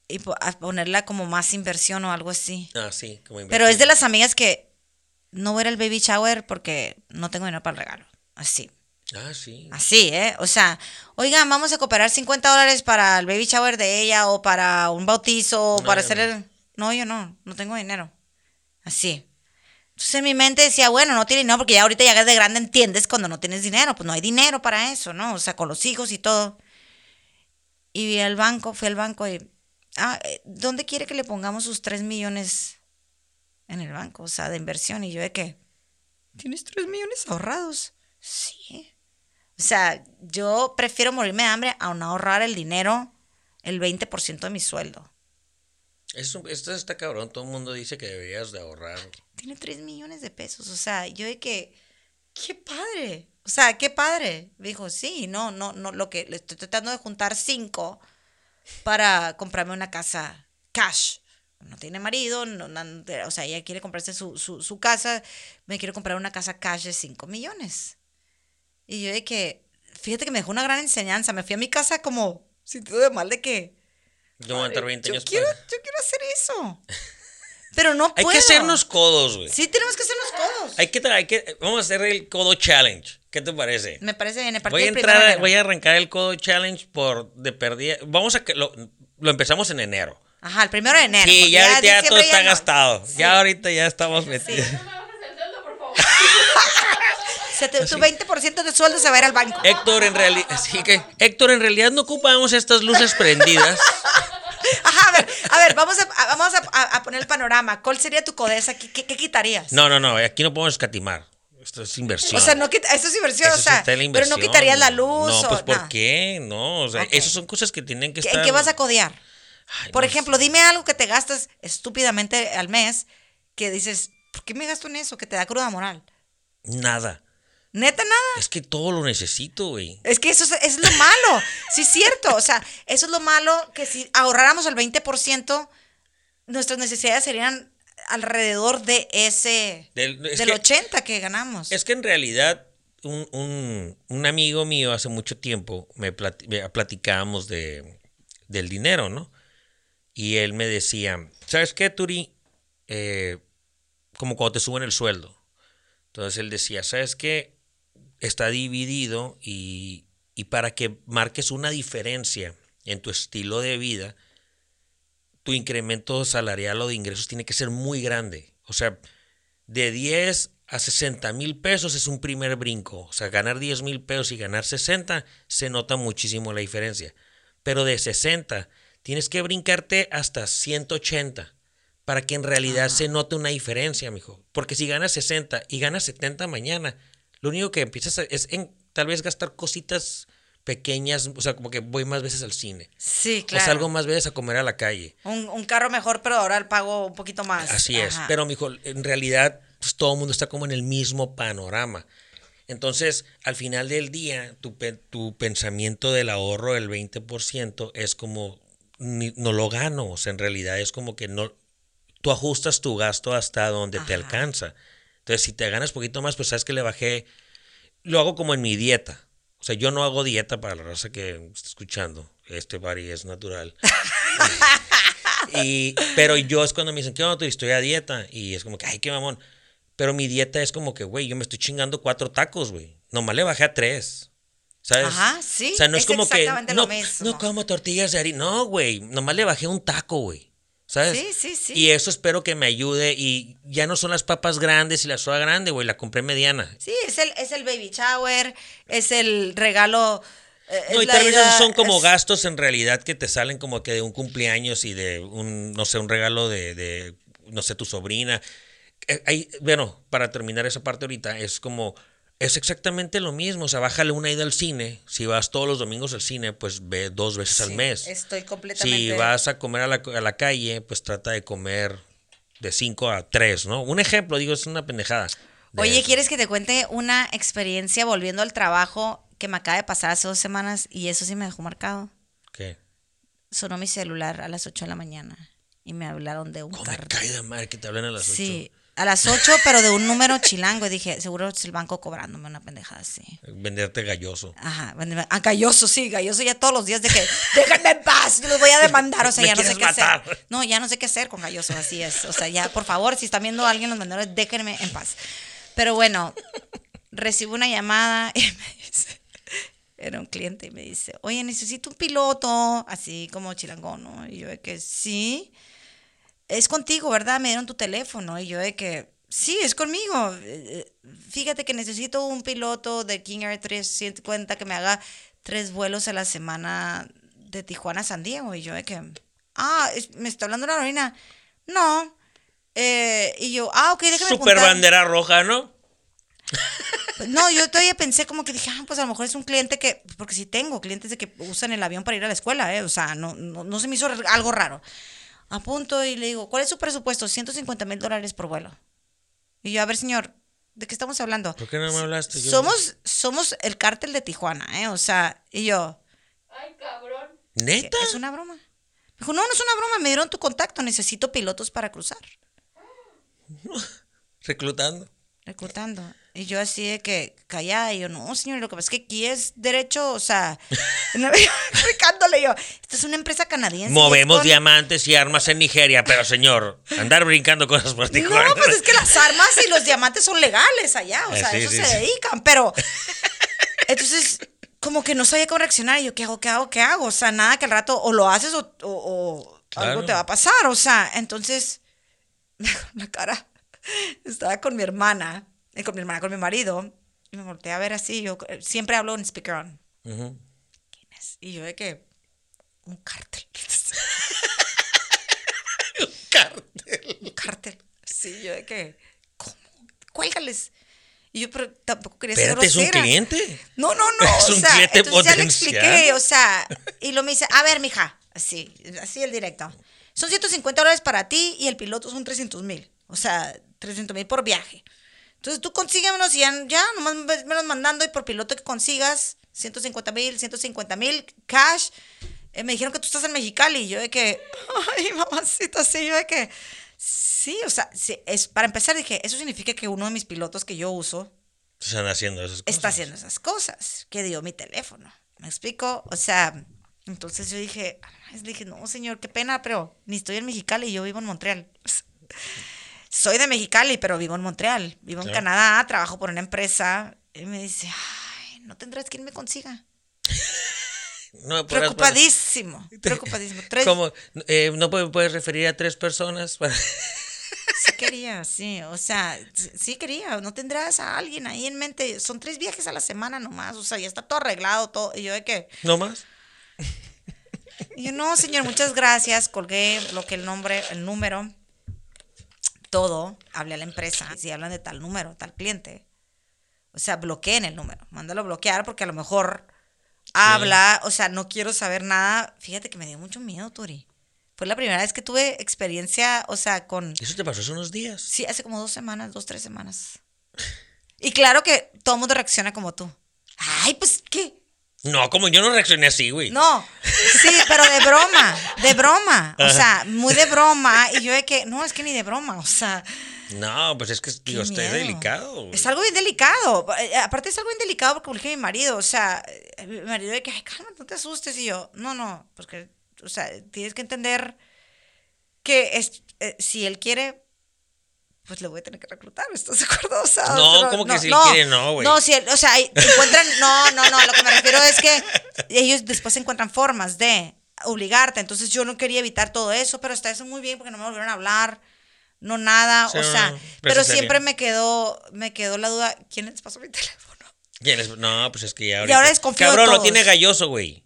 y ponerla como más inversión o algo así. Ah, sí, como Pero es de las amigas que no voy a ir al baby shower porque no tengo dinero para el regalo. Así. Ah, sí. Así, ¿eh? O sea, oigan, vamos a cooperar 50 dólares para el baby shower de ella o para un bautizo o No, para hacer el... No, yo no, no tengo dinero. Así. Entonces en mi mente decía, bueno, no tiene dinero porque ya ahorita ya de grande entiendes cuando no tienes dinero. Pues no hay dinero para eso, ¿no? O sea, con los hijos y todo. Y vi al banco, fui al banco y... Ah, eh, ¿dónde quiere que le pongamos sus 3 millones en el banco? O sea, de inversión. Y yo de que... ¿Tienes 3 millones ahorrados? Sí. O sea, yo prefiero morirme de hambre a no ahorrar el dinero, el 20% de mi sueldo. Es un- esto está cabrón, todo el mundo dice que deberías de ahorrar. Tiene 3 millones de pesos. O sea, yo de que, qué padre. O sea, qué padre. Dijo, sí, no, no, no, lo que le estoy tratando de juntar 5 para comprarme una casa cash. No tiene marido, no, no- o sea, ella quiere comprarse su, su, su casa. Me quiero comprar una casa cash de 5 millones. Y yo de que, fíjate que me dejó una gran enseñanza. Me fui a mi casa como sintiendo de mal de que, Yo voy a estar 20 yo años quiero, para- yo quiero hacer eso. Pero no Hay puedo. que hacernos codos, güey. Sí, tenemos que hacernos codos. Hay que, hay que, vamos a hacer el codo challenge. ¿Qué te parece? Me parece bien. Voy a entrar, a- voy a arrancar el codo challenge por de perdida. Vamos a que lo, lo empezamos en enero. Ajá, el primero de enero. Sí, ya ahorita ya todo está no. gastado. Sí. Ya ahorita ya estamos metidos. no me bajes el sueldo, por favor. Se te- tu 20% de sueldo se va a ir al banco. Héctor, en realidad, sí que, Héctor, en realidad no ocupamos estas luces prendidas. Ver, vamos a, vamos a, poner el panorama. ¿Cuál sería tu codeza? ¿Qué, qué, qué quitarías? No, no, no, aquí no podemos escatimar. Esto es inversión. O sea, no quita, eso es inversión, Eso o sea, la pero no inversión. quitarías la luz No, o pues ¿por qué? No, o sea, Ok. esas son cosas que tienen que ¿Qué- estar. ¿En qué vas a codear? Ay, Por no ejemplo, sé. dime algo que te gastas estúpidamente al mes que dices, ¿por qué me gasto en eso? Que te da cruda moral. Nada. Neta, nada. Es que todo lo necesito, güey. Es que eso es, es lo malo. Sí, es cierto. O sea, eso es lo malo que si ahorráramos el 20%, nuestras necesidades serían alrededor de ese. Del- es del que- 80 que ganamos. Es que en realidad un, un- un amigo mío hace mucho tiempo me, plati- me platicábamos de, del dinero, ¿no? Y él me decía, ¿sabes qué, Turi? Eh, como cuando te suben el sueldo. Entonces él decía, ¿sabes qué? Está dividido y, y para que marques una diferencia en tu estilo de vida, tu incremento salarial o de ingresos tiene que ser muy grande. O sea, de 10 a 60 mil pesos es un primer brinco. O sea, ganar 10 mil pesos y ganar 60 se nota muchísimo la diferencia. Pero de 60 tienes que brincarte hasta 180 para que en realidad se note una diferencia, mijo. Porque si ganas 60 y ganas 70 mañana, lo único que empiezas a- es en tal vez gastar cositas pequeñas, o sea, como que voy más veces al cine. Sí, O claro. salgo más veces a comer a la calle. un, un carro mejor, pero ahora el pago un poquito más. Así es. Pero, mijo, en realidad, pues, todo el mundo está como en el mismo panorama. Entonces, al final del día, tu, tu pensamiento del ahorro del 20% es como, ni- no lo gano. O sea, en realidad es como que no, tú ajustas tu gasto hasta donde te alcanza. Entonces, si te ganas poquito más, pues sabes que le bajé, lo hago como en mi dieta. O sea, yo no hago dieta para la raza que está escuchando. Este body es natural. Y, pero yo es cuando me dicen, ¿qué onda? Y Estoy a dieta. Y es como que, ay, qué mamón. Pero mi dieta es como que, güey, yo me estoy chingando cuatro tacos, güey. Nomás le bajé a tres. ¿Sabes? Ajá, sí, O sea, no es, es como que. lo No, mismo. no como tortillas de harina. No, güey. Nomás le bajé un taco, güey. ¿Sabes? Sí, sí, sí. Y eso espero que me ayude. Y ya no son las papas grandes y la soda grande, güey. La compré mediana. Sí, es el, es el baby shower, es el regalo. eh, No, y tal vez esos son como es- gastos en realidad que te salen como que de un cumpleaños y de un, no sé, un regalo de, de no sé, tu sobrina. Eh, ahí, bueno, para terminar esa parte ahorita, es como, es exactamente lo mismo. O sea, bájale una ida al cine. Si vas todos los domingos al cine, pues ve dos veces al mes. Estoy completamente. Si vas a comer a la, a la calle, pues trata de comer de cinco a tres, ¿no? Un ejemplo, digo, es una pendejada. de Oye, eso. ¿quieres que te cuente una experiencia volviendo al trabajo que me acaba de pasar hace dos semanas y eso sí me dejó marcado? ¿Qué? Sonó mi celular a las 8 de la mañana y me hablaron de un ¿Cómo me cae de madre que te hablan a las? Sí, a las 8, pero de un número chilango. Y dije, seguro es el banco cobrándome una pendejada así. Venderte galloso. Ajá, bueno, ah, galloso, sí, galloso ya todos los días de que déjenme en paz, yo los voy a demandar, o sea, ya no sé qué matar. hacer. No, ya no sé qué hacer con galloso, así es. O sea, ya, por favor, si están viendo a alguien los vendedores, déjenme en paz. Pero bueno, recibo una llamada y me dice, era un cliente y me dice, oye, necesito un piloto, así como chilangón, ¿no? Y yo de que sí, es contigo, ¿verdad? Me dieron tu teléfono y yo de que, sí, es conmigo. Eh, eh, Fíjate que necesito un piloto de King Air 350 que me haga tres vuelos a la semana de Tijuana a San Diego. Y yo de que, ah, es- me está hablando la Lorena. No. Eh, y yo, ah, ok, déjame Super apuntar. bandera roja, ¿no? No, yo todavía pensé como que dije, ah, pues a lo mejor es un cliente que, porque sí tengo clientes de que usan el avión para ir a la escuela, ¿eh? O sea, no, no, no se me hizo algo raro. Apunto y le digo, ¿cuál es su presupuesto? 150 mil dólares por vuelo. Y yo, a ver, señor, ¿de qué estamos hablando? ¿Por qué no me hablaste? Yo- Somos, somos el cártel de Tijuana, ¿eh? O sea, y yo, Ay, cabrón. ¿Neta? ¿es una broma? Me dijo, no, no es una broma, me dieron tu contacto, necesito pilotos para cruzar, Reclutando. reclutando. Y yo así de que callada, y yo, no, señor, lo que pasa es que aquí es derecho, o sea, explicándole yo, esta es una empresa canadiense. y Movemos con- diamantes y armas en Nigeria, pero señor, andar brincando cosas por Tijuana. No, pues es que las armas y los diamantes son legales allá, o sea, sí, eso sí, se sí. dedican, pero entonces como que no sabía cómo reaccionar y yo, ¿qué hago, qué hago, qué hago? O sea, nada que al rato o lo haces o, o- o Claro. algo te va a pasar, o sea, entonces la cara estaba con mi hermana, con mi hermana, con mi marido, y me volteé a ver así, yo eh, siempre hablo en speakerphone. Ujú. Y yo de que un cártel. Un cártel. Sí, yo de que, ¿cómo? Cuélgales. Y yo, pero tampoco quería ser Espérate, ¿es un grosera. cliente? No, no, no. Es o un sea, cliente entonces ya le potencial. expliqué, o sea, y lo me dice, a ver, mija, así, así el directo. Son 150 dólares para ti y el piloto son 300 mil. O sea, 300 mil por viaje. Entonces tú consíguemelos y ya, ya nomás me los mandando y por piloto que consigas 150 mil, 150 mil cash. Eh, me dijeron que tú estás en Mexicali y yo de que, ay, mamacita, sí, yo de que, sí, o sea, sí, es, para empezar dije, eso significa que uno de mis pilotos que yo uso Están haciendo esas cosas. está haciendo esas cosas, que dio mi teléfono. ¿Me explico? O sea, entonces yo dije, le dije, no, señor, qué pena, pero ni estoy en Mexicali, yo vivo en Montreal. Soy de Mexicali, pero vivo en Montreal. Vivo en Claro. Canadá, trabajo por una empresa. Y me dice, ay, no tendrás quien me consiga. No, Preocupadísimo, preocupadísimo. Tres, ¿Cómo? Eh, ¿No puedes, referir a tres personas? para- Sí quería, sí, o sea, sí- quería, no tendrás a alguien ahí en mente, son tres viajes a la semana nomás, o sea, ya está todo arreglado, todo, y yo de que, ¿No más? Y yo, no, señor, muchas gracias. Colgué, bloqueé el nombre, el número, todo. Hablé a la empresa. Si hablan de tal número, tal cliente. O sea, bloqueen el número. Mándalo a bloquear porque a lo mejor habla, o sea, no quiero saber nada. Fíjate que me dio mucho miedo, Turi. Fue la primera vez que tuve experiencia, o sea, con... ¿Eso te pasó hace unos días? Sí, hace como dos semanas, dos, tres semanas. Y claro que todo el mundo reacciona como tú. Ay, pues, ¿qué? No, como yo no reaccioné así, güey. No, sí, pero de broma, de broma. O sea, muy de broma. Y yo de que, no, es que ni de broma, o sea... No, pues es que, digo, está delicado. Es algo bien delicado. Eh, Aparte es algo bien delicado porque dije a mi marido, o sea, eh, mi marido de que, ay, calma, no te asustes. Y yo, no, no, porque, o sea, tienes que entender que es, eh, si él quiere, pues le voy a tener que reclutar, ¿estás de acuerdo? O sea, No, pero ¿cómo que si él quiere? No, güey. No, si él- o sea, encuentran, no, no, no, lo que me refiero es que ellos después encuentran formas de obligarte. Entonces yo no quería evitar todo eso, pero está eso muy bien porque no me volvieron a hablar. No nada, Sí, o no, sea, no, pero siempre me quedó, me quedó la duda, ¿quién les pasó mi teléfono? ¿Quién es? No, pues es que ya Y ahora desconfío de Cabrón, lo todos. tiene galloso, güey.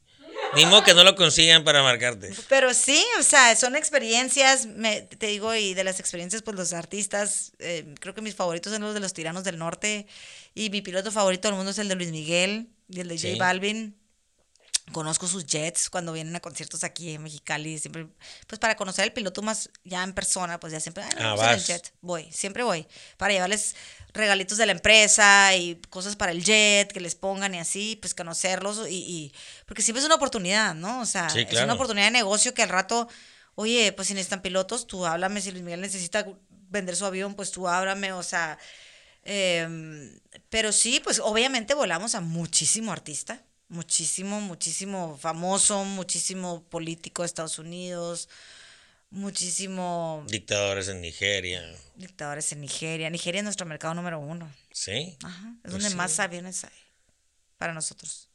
Ni modo que no lo consigan para marcarte. Pero sí, o sea, son experiencias, me, te digo, y de las experiencias, pues los artistas, eh, creo que mis favoritos son los de los Tiranos del Norte, y mi piloto favorito del mundo es el de Luis Miguel y el de J Sí. Balvin. Conozco sus jets cuando vienen a conciertos aquí en Mexicali, siempre, pues para conocer al piloto más ya en persona, pues ya siempre, "Ay, no, Ah, pues el jet, voy, siempre voy, para llevarles regalitos de la empresa y cosas para el jet, que les pongan y así, pues conocerlos y, y- porque siempre es una oportunidad, ¿no? O sea, Sí, es claro. una oportunidad de negocio que al rato, oye, pues si necesitan pilotos, tú háblame, si Luis Miguel necesita vender su avión, pues tú háblame, o sea, em, pero sí, pues obviamente volamos a muchísimo artista, muchísimo, muchísimo famoso, muchísimo político de Estados Unidos, muchísimo Dictadores en Nigeria. dictadores en Nigeria. Nigeria es nuestro mercado número uno. ¿Sí? Ajá, es Pues donde sí. más aviones hay para nosotros.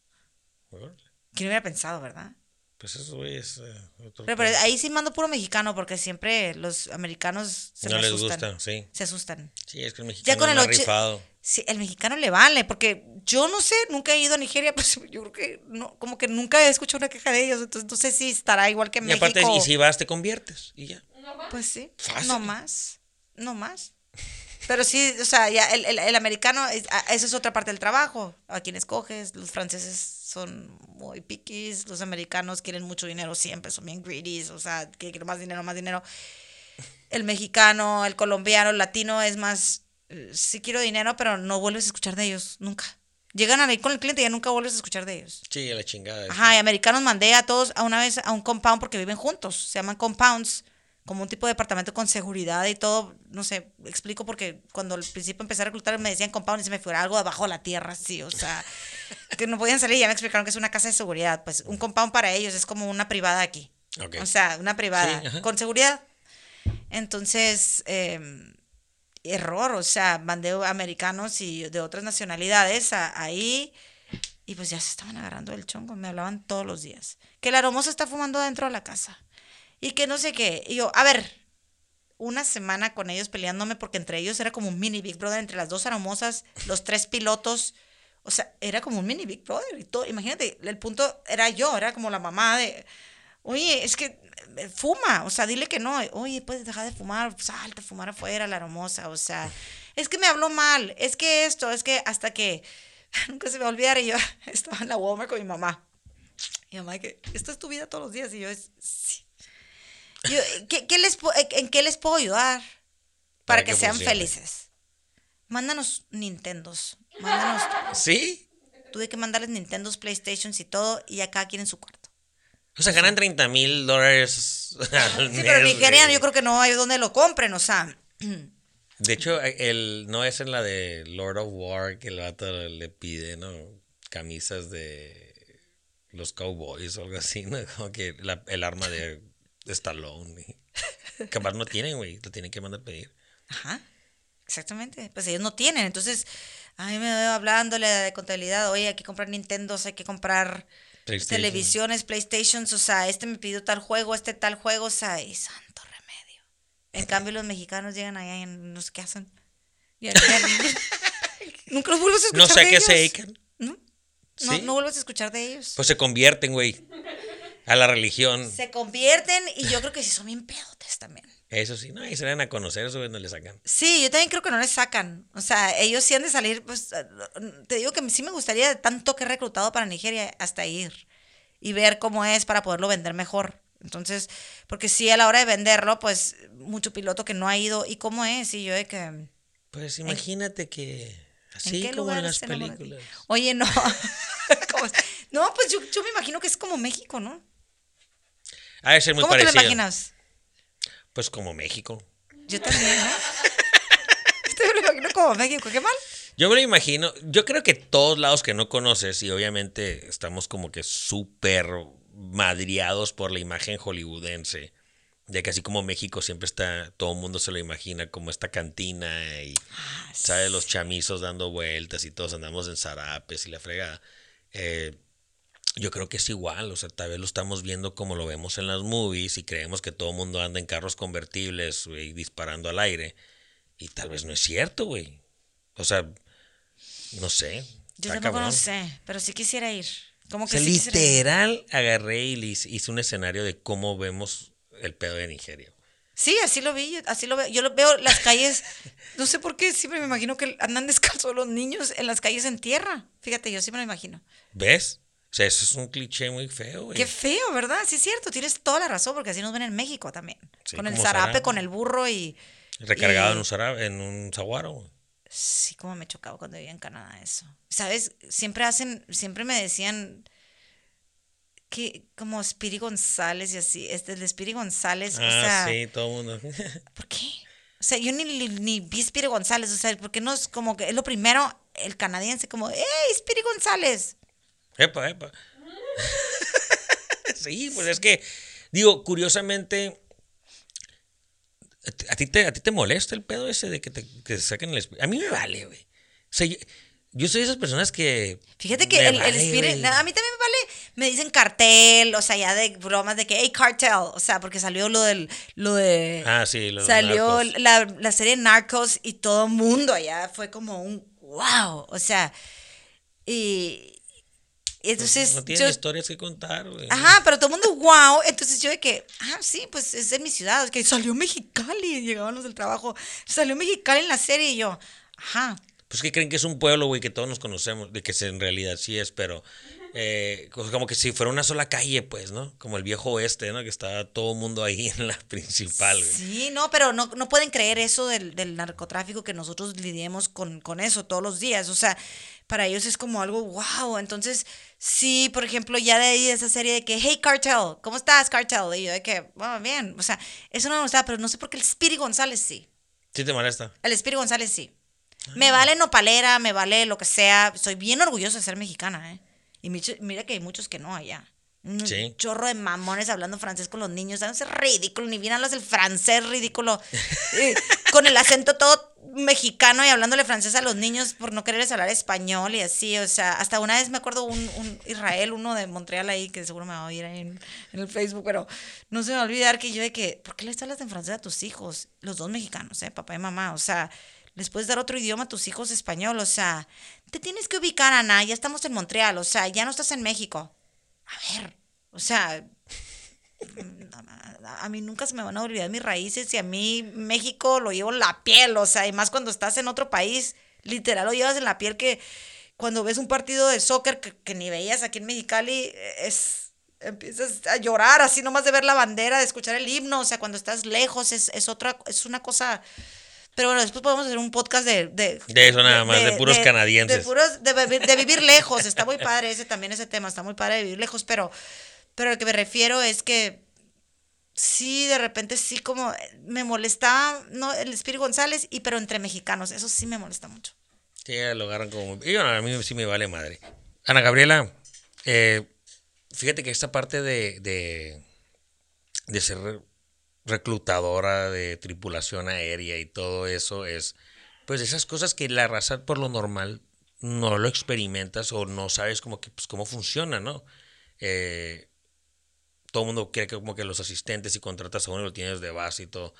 Órale. ¿Quién hubiera pensado, verdad? Pues eso, güey, es eh, otro Pero, pero ahí sí mando puro mexicano porque siempre los americanos se No les asustan. gusta, sí. Se asustan. Sí, es que el mexicano con es el ocho- rifado. Sí, el mexicano le vale, porque yo no sé, nunca he ido a Nigeria, pues yo creo que no, como que nunca he escuchado una queja de ellos, entonces no sé si estará igual que en Y aparte, y si vas, te conviertes. Y ya. Pues sí, Fácil. no más, no más. Pero sí, o sea, ya el, el- el americano, es- a- eso es otra parte del trabajo. A quien escoges, los franceses son muy piquis, los americanos quieren mucho dinero siempre, son bien greedy, o sea, que quieren más dinero, más dinero. El mexicano, el colombiano, el latino es más, eh, sí quiero dinero, pero no vuelves a escuchar de ellos, nunca. Llegan a ir con el cliente y ya nunca vuelves a escuchar de ellos. Sí, a la chingada. Ajá, y americanos mandé a todos a una vez a un compound porque viven juntos. Se llaman compounds, como un tipo de departamento con seguridad y todo. No sé, explico porque cuando al principio empecé a reclutar me decían compound y se me fuera algo debajo de la tierra, sí, o sea, que no podían salir. Ya me explicaron que es una casa de seguridad. Pues un compound para ellos es como una privada aquí. Ok. O sea, una privada Sí, con seguridad. Entonces, eh, error, o sea, mandé americanos y de otras nacionalidades a- ahí y pues ya se estaban agarrando el chongo, me hablaban todos los días. Que la hermosa está fumando dentro de la casa y que no sé qué. Y yo, a ver, una semana con ellos peleándome porque entre ellos era como un mini Big Brother, entre las dos aromosas, los tres pilotos. O sea, era como un mini Big Brother y todo. Imagínate, el punto era yo, era como la mamá de, oye, es que eh, fuma, o sea, dile que no. Oye, puedes dejar de fumar, salte a fumar afuera, la hermosa. O sea, es que me habló mal, es que esto, es que hasta que, nunca se me va a olvidar, y yo estaba en la Walmart con mi mamá. Mi mamá, que esto es tu vida todos los días. Y yo, sí. Yo, ¿qué, qué les, ¿En qué les puedo ayudar? Para, Para que, que sean funcione. felices. Mándanos Nintendos. Mándanos. ¿Sí? Tuve que mandarles Nintendos, Playstations y todo, y acá quieren su cuarto. O sea, ganan 30 mil dólares al Sí, pero mes, Nigerian güey. yo creo que no hay donde lo compren, o sea. De hecho, el, no es en la de Lord of War que el vato le pide, ¿no? Camisas de los cowboys o algo así, ¿no? Como que la- el arma de, de Stallone. y- Capaz no tienen, güey. Lo tienen que mandar pedir. Ajá. Exactamente. Pues ellos no tienen. Entonces, a mí me veo hablándole de contabilidad. Oye, hay que comprar Nintendos, hay que comprar PlayStation. televisiones, PlayStations. O sea, este me pidió tal juego, este tal juego. O sea, y santo remedio. En cambio, los mexicanos llegan allá y no sé qué hacen. Ya- nunca los vuelves a escuchar No sé a qué se dedican. ¿No? No vuelves a escuchar de ellos. Pues se convierten, güey. A la religión. se convierten y yo creo que sí son bien pedotes también. Eso sí, no, ahí se van a conocer, eso no le sacan. Sí, yo también creo que no les sacan. O sea, ellos sí han de salir, pues, te digo que sí me gustaría tanto que he reclutado para Nigeria hasta ir y ver cómo es para poderlo vender mejor. Entonces, porque sí, a la hora de venderlo, pues, mucho piloto que no ha ido, ¿y cómo es? Y yo de que... Pues imagínate que ¿En así qué como lugar en las películas. Oye, no. No, pues yo, yo me imagino que es como México, ¿no? Ha de ser muy ¿Cómo te lo parecido. imaginas? Pues como México. Yo también, ¿no? Yo me lo imagino como México, qué mal. Yo me lo imagino, yo creo que todos lados que no conoces y obviamente estamos como que súper madriados por la imagen hollywoodense, ya que así como México siempre está, todo el mundo se lo imagina como esta cantina y, ¿sabes? Los chamizos dando vueltas y todos andamos en zarapes y la fregada. Eh, yo creo que es igual, o sea, tal vez lo estamos viendo como lo vemos en las movies y creemos que todo el mundo anda en carros convertibles, güey, disparando al aire. Y tal vez no es cierto, güey. O sea, no sé. Yo tampoco no sé, pero sí quisiera ir. Como O que sea, sí quisiera literal agarré y hice, un escenario de cómo vemos el pedo de Nigeria. Sí, así lo vi, así lo veo. Yo lo veo las calles, no sé por qué, siempre me imagino que andan descalzos los niños en las calles en tierra. Fíjate, yo siempre me lo imagino. ¿Ves? O sea, eso es un cliché muy feo, güey. Qué feo, ¿verdad? Sí es cierto, tienes toda la razón, porque así nos ven en México también. Sí, con el zarape, zarape. con el burro y... Recargado y- en un, zara- en un zaguaro. güey. Sí, como me chocaba cuando vivía en Canadá eso. ¿Sabes? Siempre hacen, siempre me decían que como Spiri González y así, este, el de Spiri González, o sea, Ah, sí, todo el mundo. ¿por qué? O sea, yo ni, ni, ni vi Spiri González, o sea, porque no es como que es lo primero, el canadiense como, ¡Hey, Spiri González! Epa, epa. sí, pues es que, digo, curiosamente, ¿a ti- ¿a ti te, a ti te molesta el pedo ese de que te, que te saquen el espíritu? A mí me vale, güey. O sea, yo, yo soy de esas personas que... Fíjate que el, el vale, Spiri, güey. a mí también me vale, me dicen cartel, o sea, ya de bromas de que, hey, cartel, o sea, porque salió lo del, lo de... Ah, sí, los salió la, la serie Narcos y todo el mundo allá fue como un wow, o sea, y entonces No tienen yo- historias que contar, güey. ajá, pero todo el mundo wow, entonces yo de que, ah, sí, pues es de mi ciudad, es que salió Mexicali, llegaban los del trabajo, salió Mexicali en la serie y yo, ajá, Pues que creen que es un pueblo, güey, que todos nos conocemos, de que en realidad sí es, pero eh, co- como que si fuera una sola calle, pues, ¿no? Como el viejo oeste, ¿no? Que estaba todo el mundo ahí en la principal, güey. Sí, no, pero no, no pueden creer eso del, del narcotráfico que nosotros lidiemos con, con eso todos los días. O sea, para ellos es como algo wow. Entonces, sí, por ejemplo, ya de ahí de esa serie de que, hey, Cartel, ¿cómo estás, Cartel? Y yo de que, bueno, bien. O sea, eso no me gustaba, pero no sé por qué el Spiri González sí. ¿Sí te molesta? El Spiri González sí. Me vale nopalera, me vale lo que sea. Soy bien orgullosa de ser mexicana, ¿eh? Y mira que hay muchos que no allá. Un Sí. chorro de mamones hablando francés con los niños. ¿sabes? Es ridículo, ni bien hablas el francés ridículo. Eh, con el acento todo mexicano y hablándole francés a los niños por no quererles hablar español y así. O sea, hasta una vez me acuerdo un, un Israel, uno de Montreal ahí, que seguro me va a oír ahí en, en el Facebook, pero no se me va a olvidar que yo de que, ¿por qué les hablas en francés a tus hijos? Los dos mexicanos, ¿eh? Papá y mamá. O sea, les puedes dar otro idioma a tus hijos español. O sea, te tienes que ubicar, Ana. Ya estamos en Montreal. O sea, ya no estás en México. A ver, o sea, a, mí nunca se me van a olvidar mis raíces y a mí México lo llevo en la piel, o sea, y más cuando estás en otro país, literal lo llevas en la piel que cuando ves un partido de soccer que, que ni veías aquí en Mexicali, es, empiezas a llorar así nomás de ver la bandera, de escuchar el himno, o sea, cuando estás lejos es, es otra, es una cosa... Pero bueno, después podemos hacer un podcast de... De, De eso nada más, de puros canadienses. De, puros, de, de vivir lejos. Está muy padre ese también, ese tema. Está muy padre de vivir lejos, pero, pero lo que me refiero es que sí, de repente sí como me molestaba, ¿no? El Espíritu González, y pero entre mexicanos. Eso sí me molesta mucho. Sí, lo agarran como... Y bueno, a mí sí me vale madre. Ana Gabriela, eh, fíjate que esta parte de, de, de ser reclutadora de tripulación aérea y todo eso es, pues esas cosas que la raza por lo normal no lo experimentas o no sabes como que, pues, cómo funciona, ¿no? Eh, todo el mundo cree que como que los asistentes y contratas a uno lo tienes de base y todo.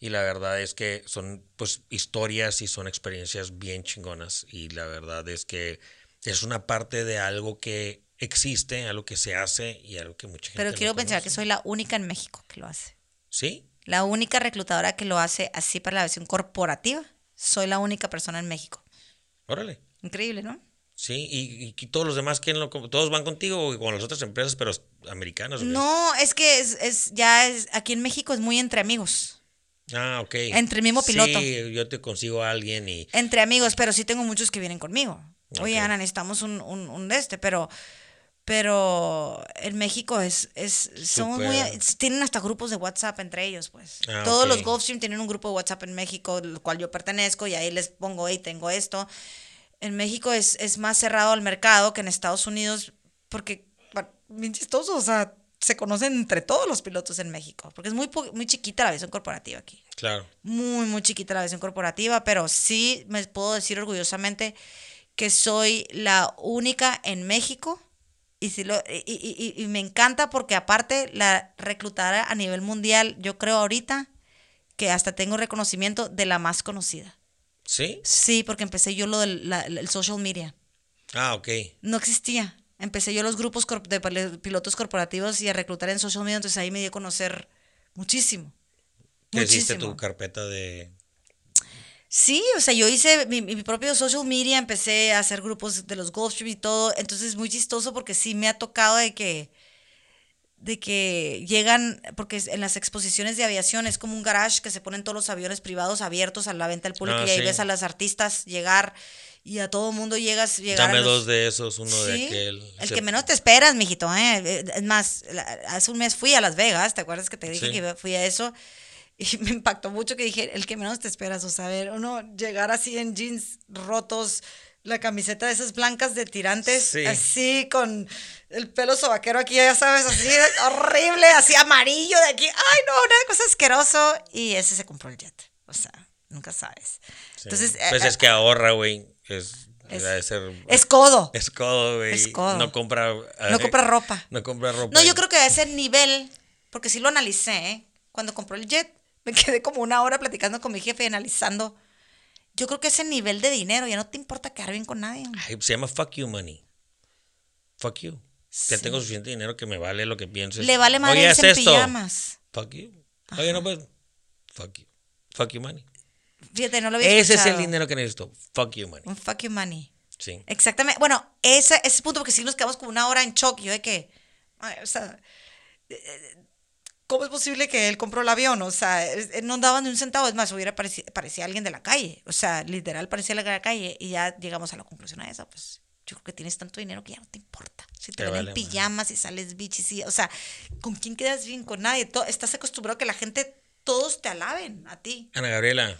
Y la verdad es que son pues historias y son experiencias bien chingonas. Y la verdad es que es una parte de algo que existe, algo que se hace y algo que mucha gente Pero no quiero pensar que soy la única en México que lo hace. ¿Sí? La única reclutadora que lo hace así para la versión corporativa. Soy la única persona en México. Órale. Increíble, ¿no? Sí, y, y todos los demás, ¿quién lo, todos van contigo o con las otras empresas, pero americanas? No, es que es, es- ya es, aquí en México es muy entre amigos. Ah, ok. Entre el mismo piloto. Sí, yo te consigo a alguien y... Entre amigos, pero sí tengo muchos que vienen conmigo. Oye. Ana, necesitamos un, un, un de este, pero, pero en México es, es somos muy, tienen hasta grupos de WhatsApp entre ellos, pues. Ah, Todos ok. los Gulfstream tienen un grupo de WhatsApp en México, al cual yo pertenezco, y ahí les pongo, hey, tengo esto. En México es, es más cerrado al mercado que en Estados Unidos, porque, bien chistoso, o sea, se conocen entre todos los pilotos en México, porque es muy, muy chiquita la visión corporativa aquí Claro. muy, muy chiquita la versión corporativa, pero sí me puedo decir orgullosamente que soy la única en México. Y, sí lo, y, y- y- me encanta porque aparte la reclutadora a nivel mundial, yo creo ahorita que hasta tengo reconocimiento de la más conocida. ¿Sí? Sí, porque empecé yo lo del la- el social media. Ah, ok. No existía. Empecé yo los grupos de pil- pilotos corporativos y a reclutar en social media, entonces ahí me dio a conocer muchísimo. ¿Qué hiciste Muchísimo. tu carpeta de... Sí, o sea, yo hice mi, mi propio social media, empecé a hacer grupos de los Gulfstream y todo, entonces es muy chistoso porque sí me ha tocado de que de que llegan, porque en las exposiciones de aviación es como un garage que se ponen todos los aviones privados abiertos a la venta al público Ah, y ahí sí. ves a las artistas llegar y a todo mundo llegas llegar Dame los- dos de esos, uno de Sí, aquel. El Se- que menos te esperas, mijito, ¿eh? Es más, hace un mes fui a Las Vegas, ¿te acuerdas que te dije Sí. que fui a eso? Y me impactó mucho que dije, el que menos te esperas, o sea, ver, uno llegar así en jeans rotos, la camiseta de esas blancas de tirantes, Sí. así con el pelo sobaquero aquí, ya sabes, así horrible, así amarillo de aquí, ay no, una cosa asqueroso, y ese se compró el jet, o sea, nunca sabes. sí. Entonces, Pues eh, es que ahorra, güey. Es, Es- debe ser... es codo, Es codo, güey. Es codo. No compra... no compra ropa. No compra ropa. No, yo creo que a ese nivel, porque sí lo analicé, ¿eh? cuando compró el jet, me quedé como una hora platicando con mi jefe y analizando. Yo creo que ese nivel de dinero ya no te importa quedar bien con nadie. Ay, se llama fuck you money. Fuck you. Ya Sí. tengo suficiente dinero que me vale lo que pienses. Le vale irse haz en esto. pijamas. Fuck you. Oye, no, pues. Fuck you. Fuck you money. Fíjate, no lo había Ese es el escuchado. dinero que necesito. Fuck you money. Un fuck you money. Sí. Exactamente. Bueno, ese, ese punto, porque sí nos quedamos como una hora en shock. Yo de que, ay, o sea, ¿cómo es posible que él compró el avión? O sea, eh, no daban ni un centavo. Es más, hubiera parecido, parecía alguien de la calle. O sea, literal parecía la de la calle. Y ya llegamos a la conclusión a esa. Pues yo creo que tienes tanto dinero que ya no te importa. Si te Te ven vale en pijamas, si sales bichis, si- o sea, ¿con quién quedas bien? Con nadie. To- estás acostumbrado a que la gente, todos te alaben a ti. Ana Gabriela,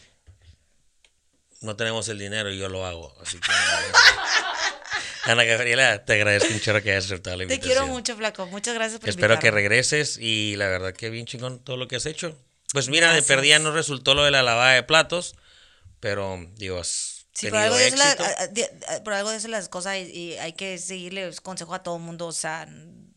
no tenemos el dinero y yo lo hago. Así que. Ana Gabriela, te agradezco chorro que hayas aceptado la Te invitación. quiero mucho, Flaco. Muchas gracias por Espero que regreses y la verdad que bien chingón todo lo que has hecho. Pues mira, Gracias. de perdida no resultó lo de la lavada de platos, pero digo, has Sí, por algo, Dios la- por Dios las cosas y, y hay que seguirle consejo a todo mundo, o sea,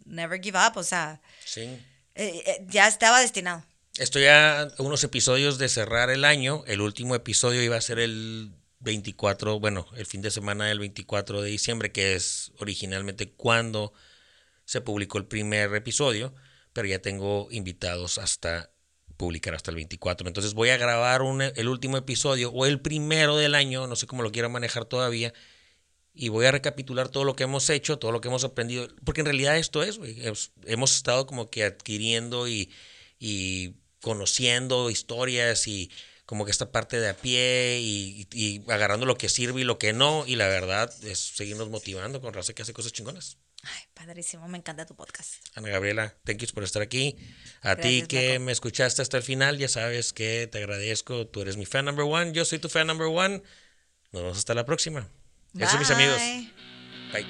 never give up, o sea, Sí. eh, eh, ya estaba destinado. Estoy a unos episodios de cerrar el año. El último episodio iba a ser el 24, bueno, el fin de semana del 24 de diciembre, que es originalmente cuando se publicó el primer episodio, pero ya tengo invitados hasta publicar hasta el 24. Entonces voy a grabar un- el último episodio o el primero del año, no sé cómo lo quiero manejar todavía, y voy a recapitular todo lo que hemos hecho, todo lo que hemos aprendido, porque en realidad esto es, es- hemos estado como que adquiriendo y, y conociendo historias y como que esta parte de a pie y, y agarrando lo que sirve y lo que no, y la verdad es seguirnos motivando con raza que hace cosas chingonas. Ay, padrísimo, me encanta tu podcast. Ana Gabriela, thank you por estar aquí. A ti que me escuchaste hasta el final, ya sabes que te agradezco. Tú eres mi fan number one, yo soy tu fan number one. Nos vemos hasta la próxima. Eso, mis amigos. Bye.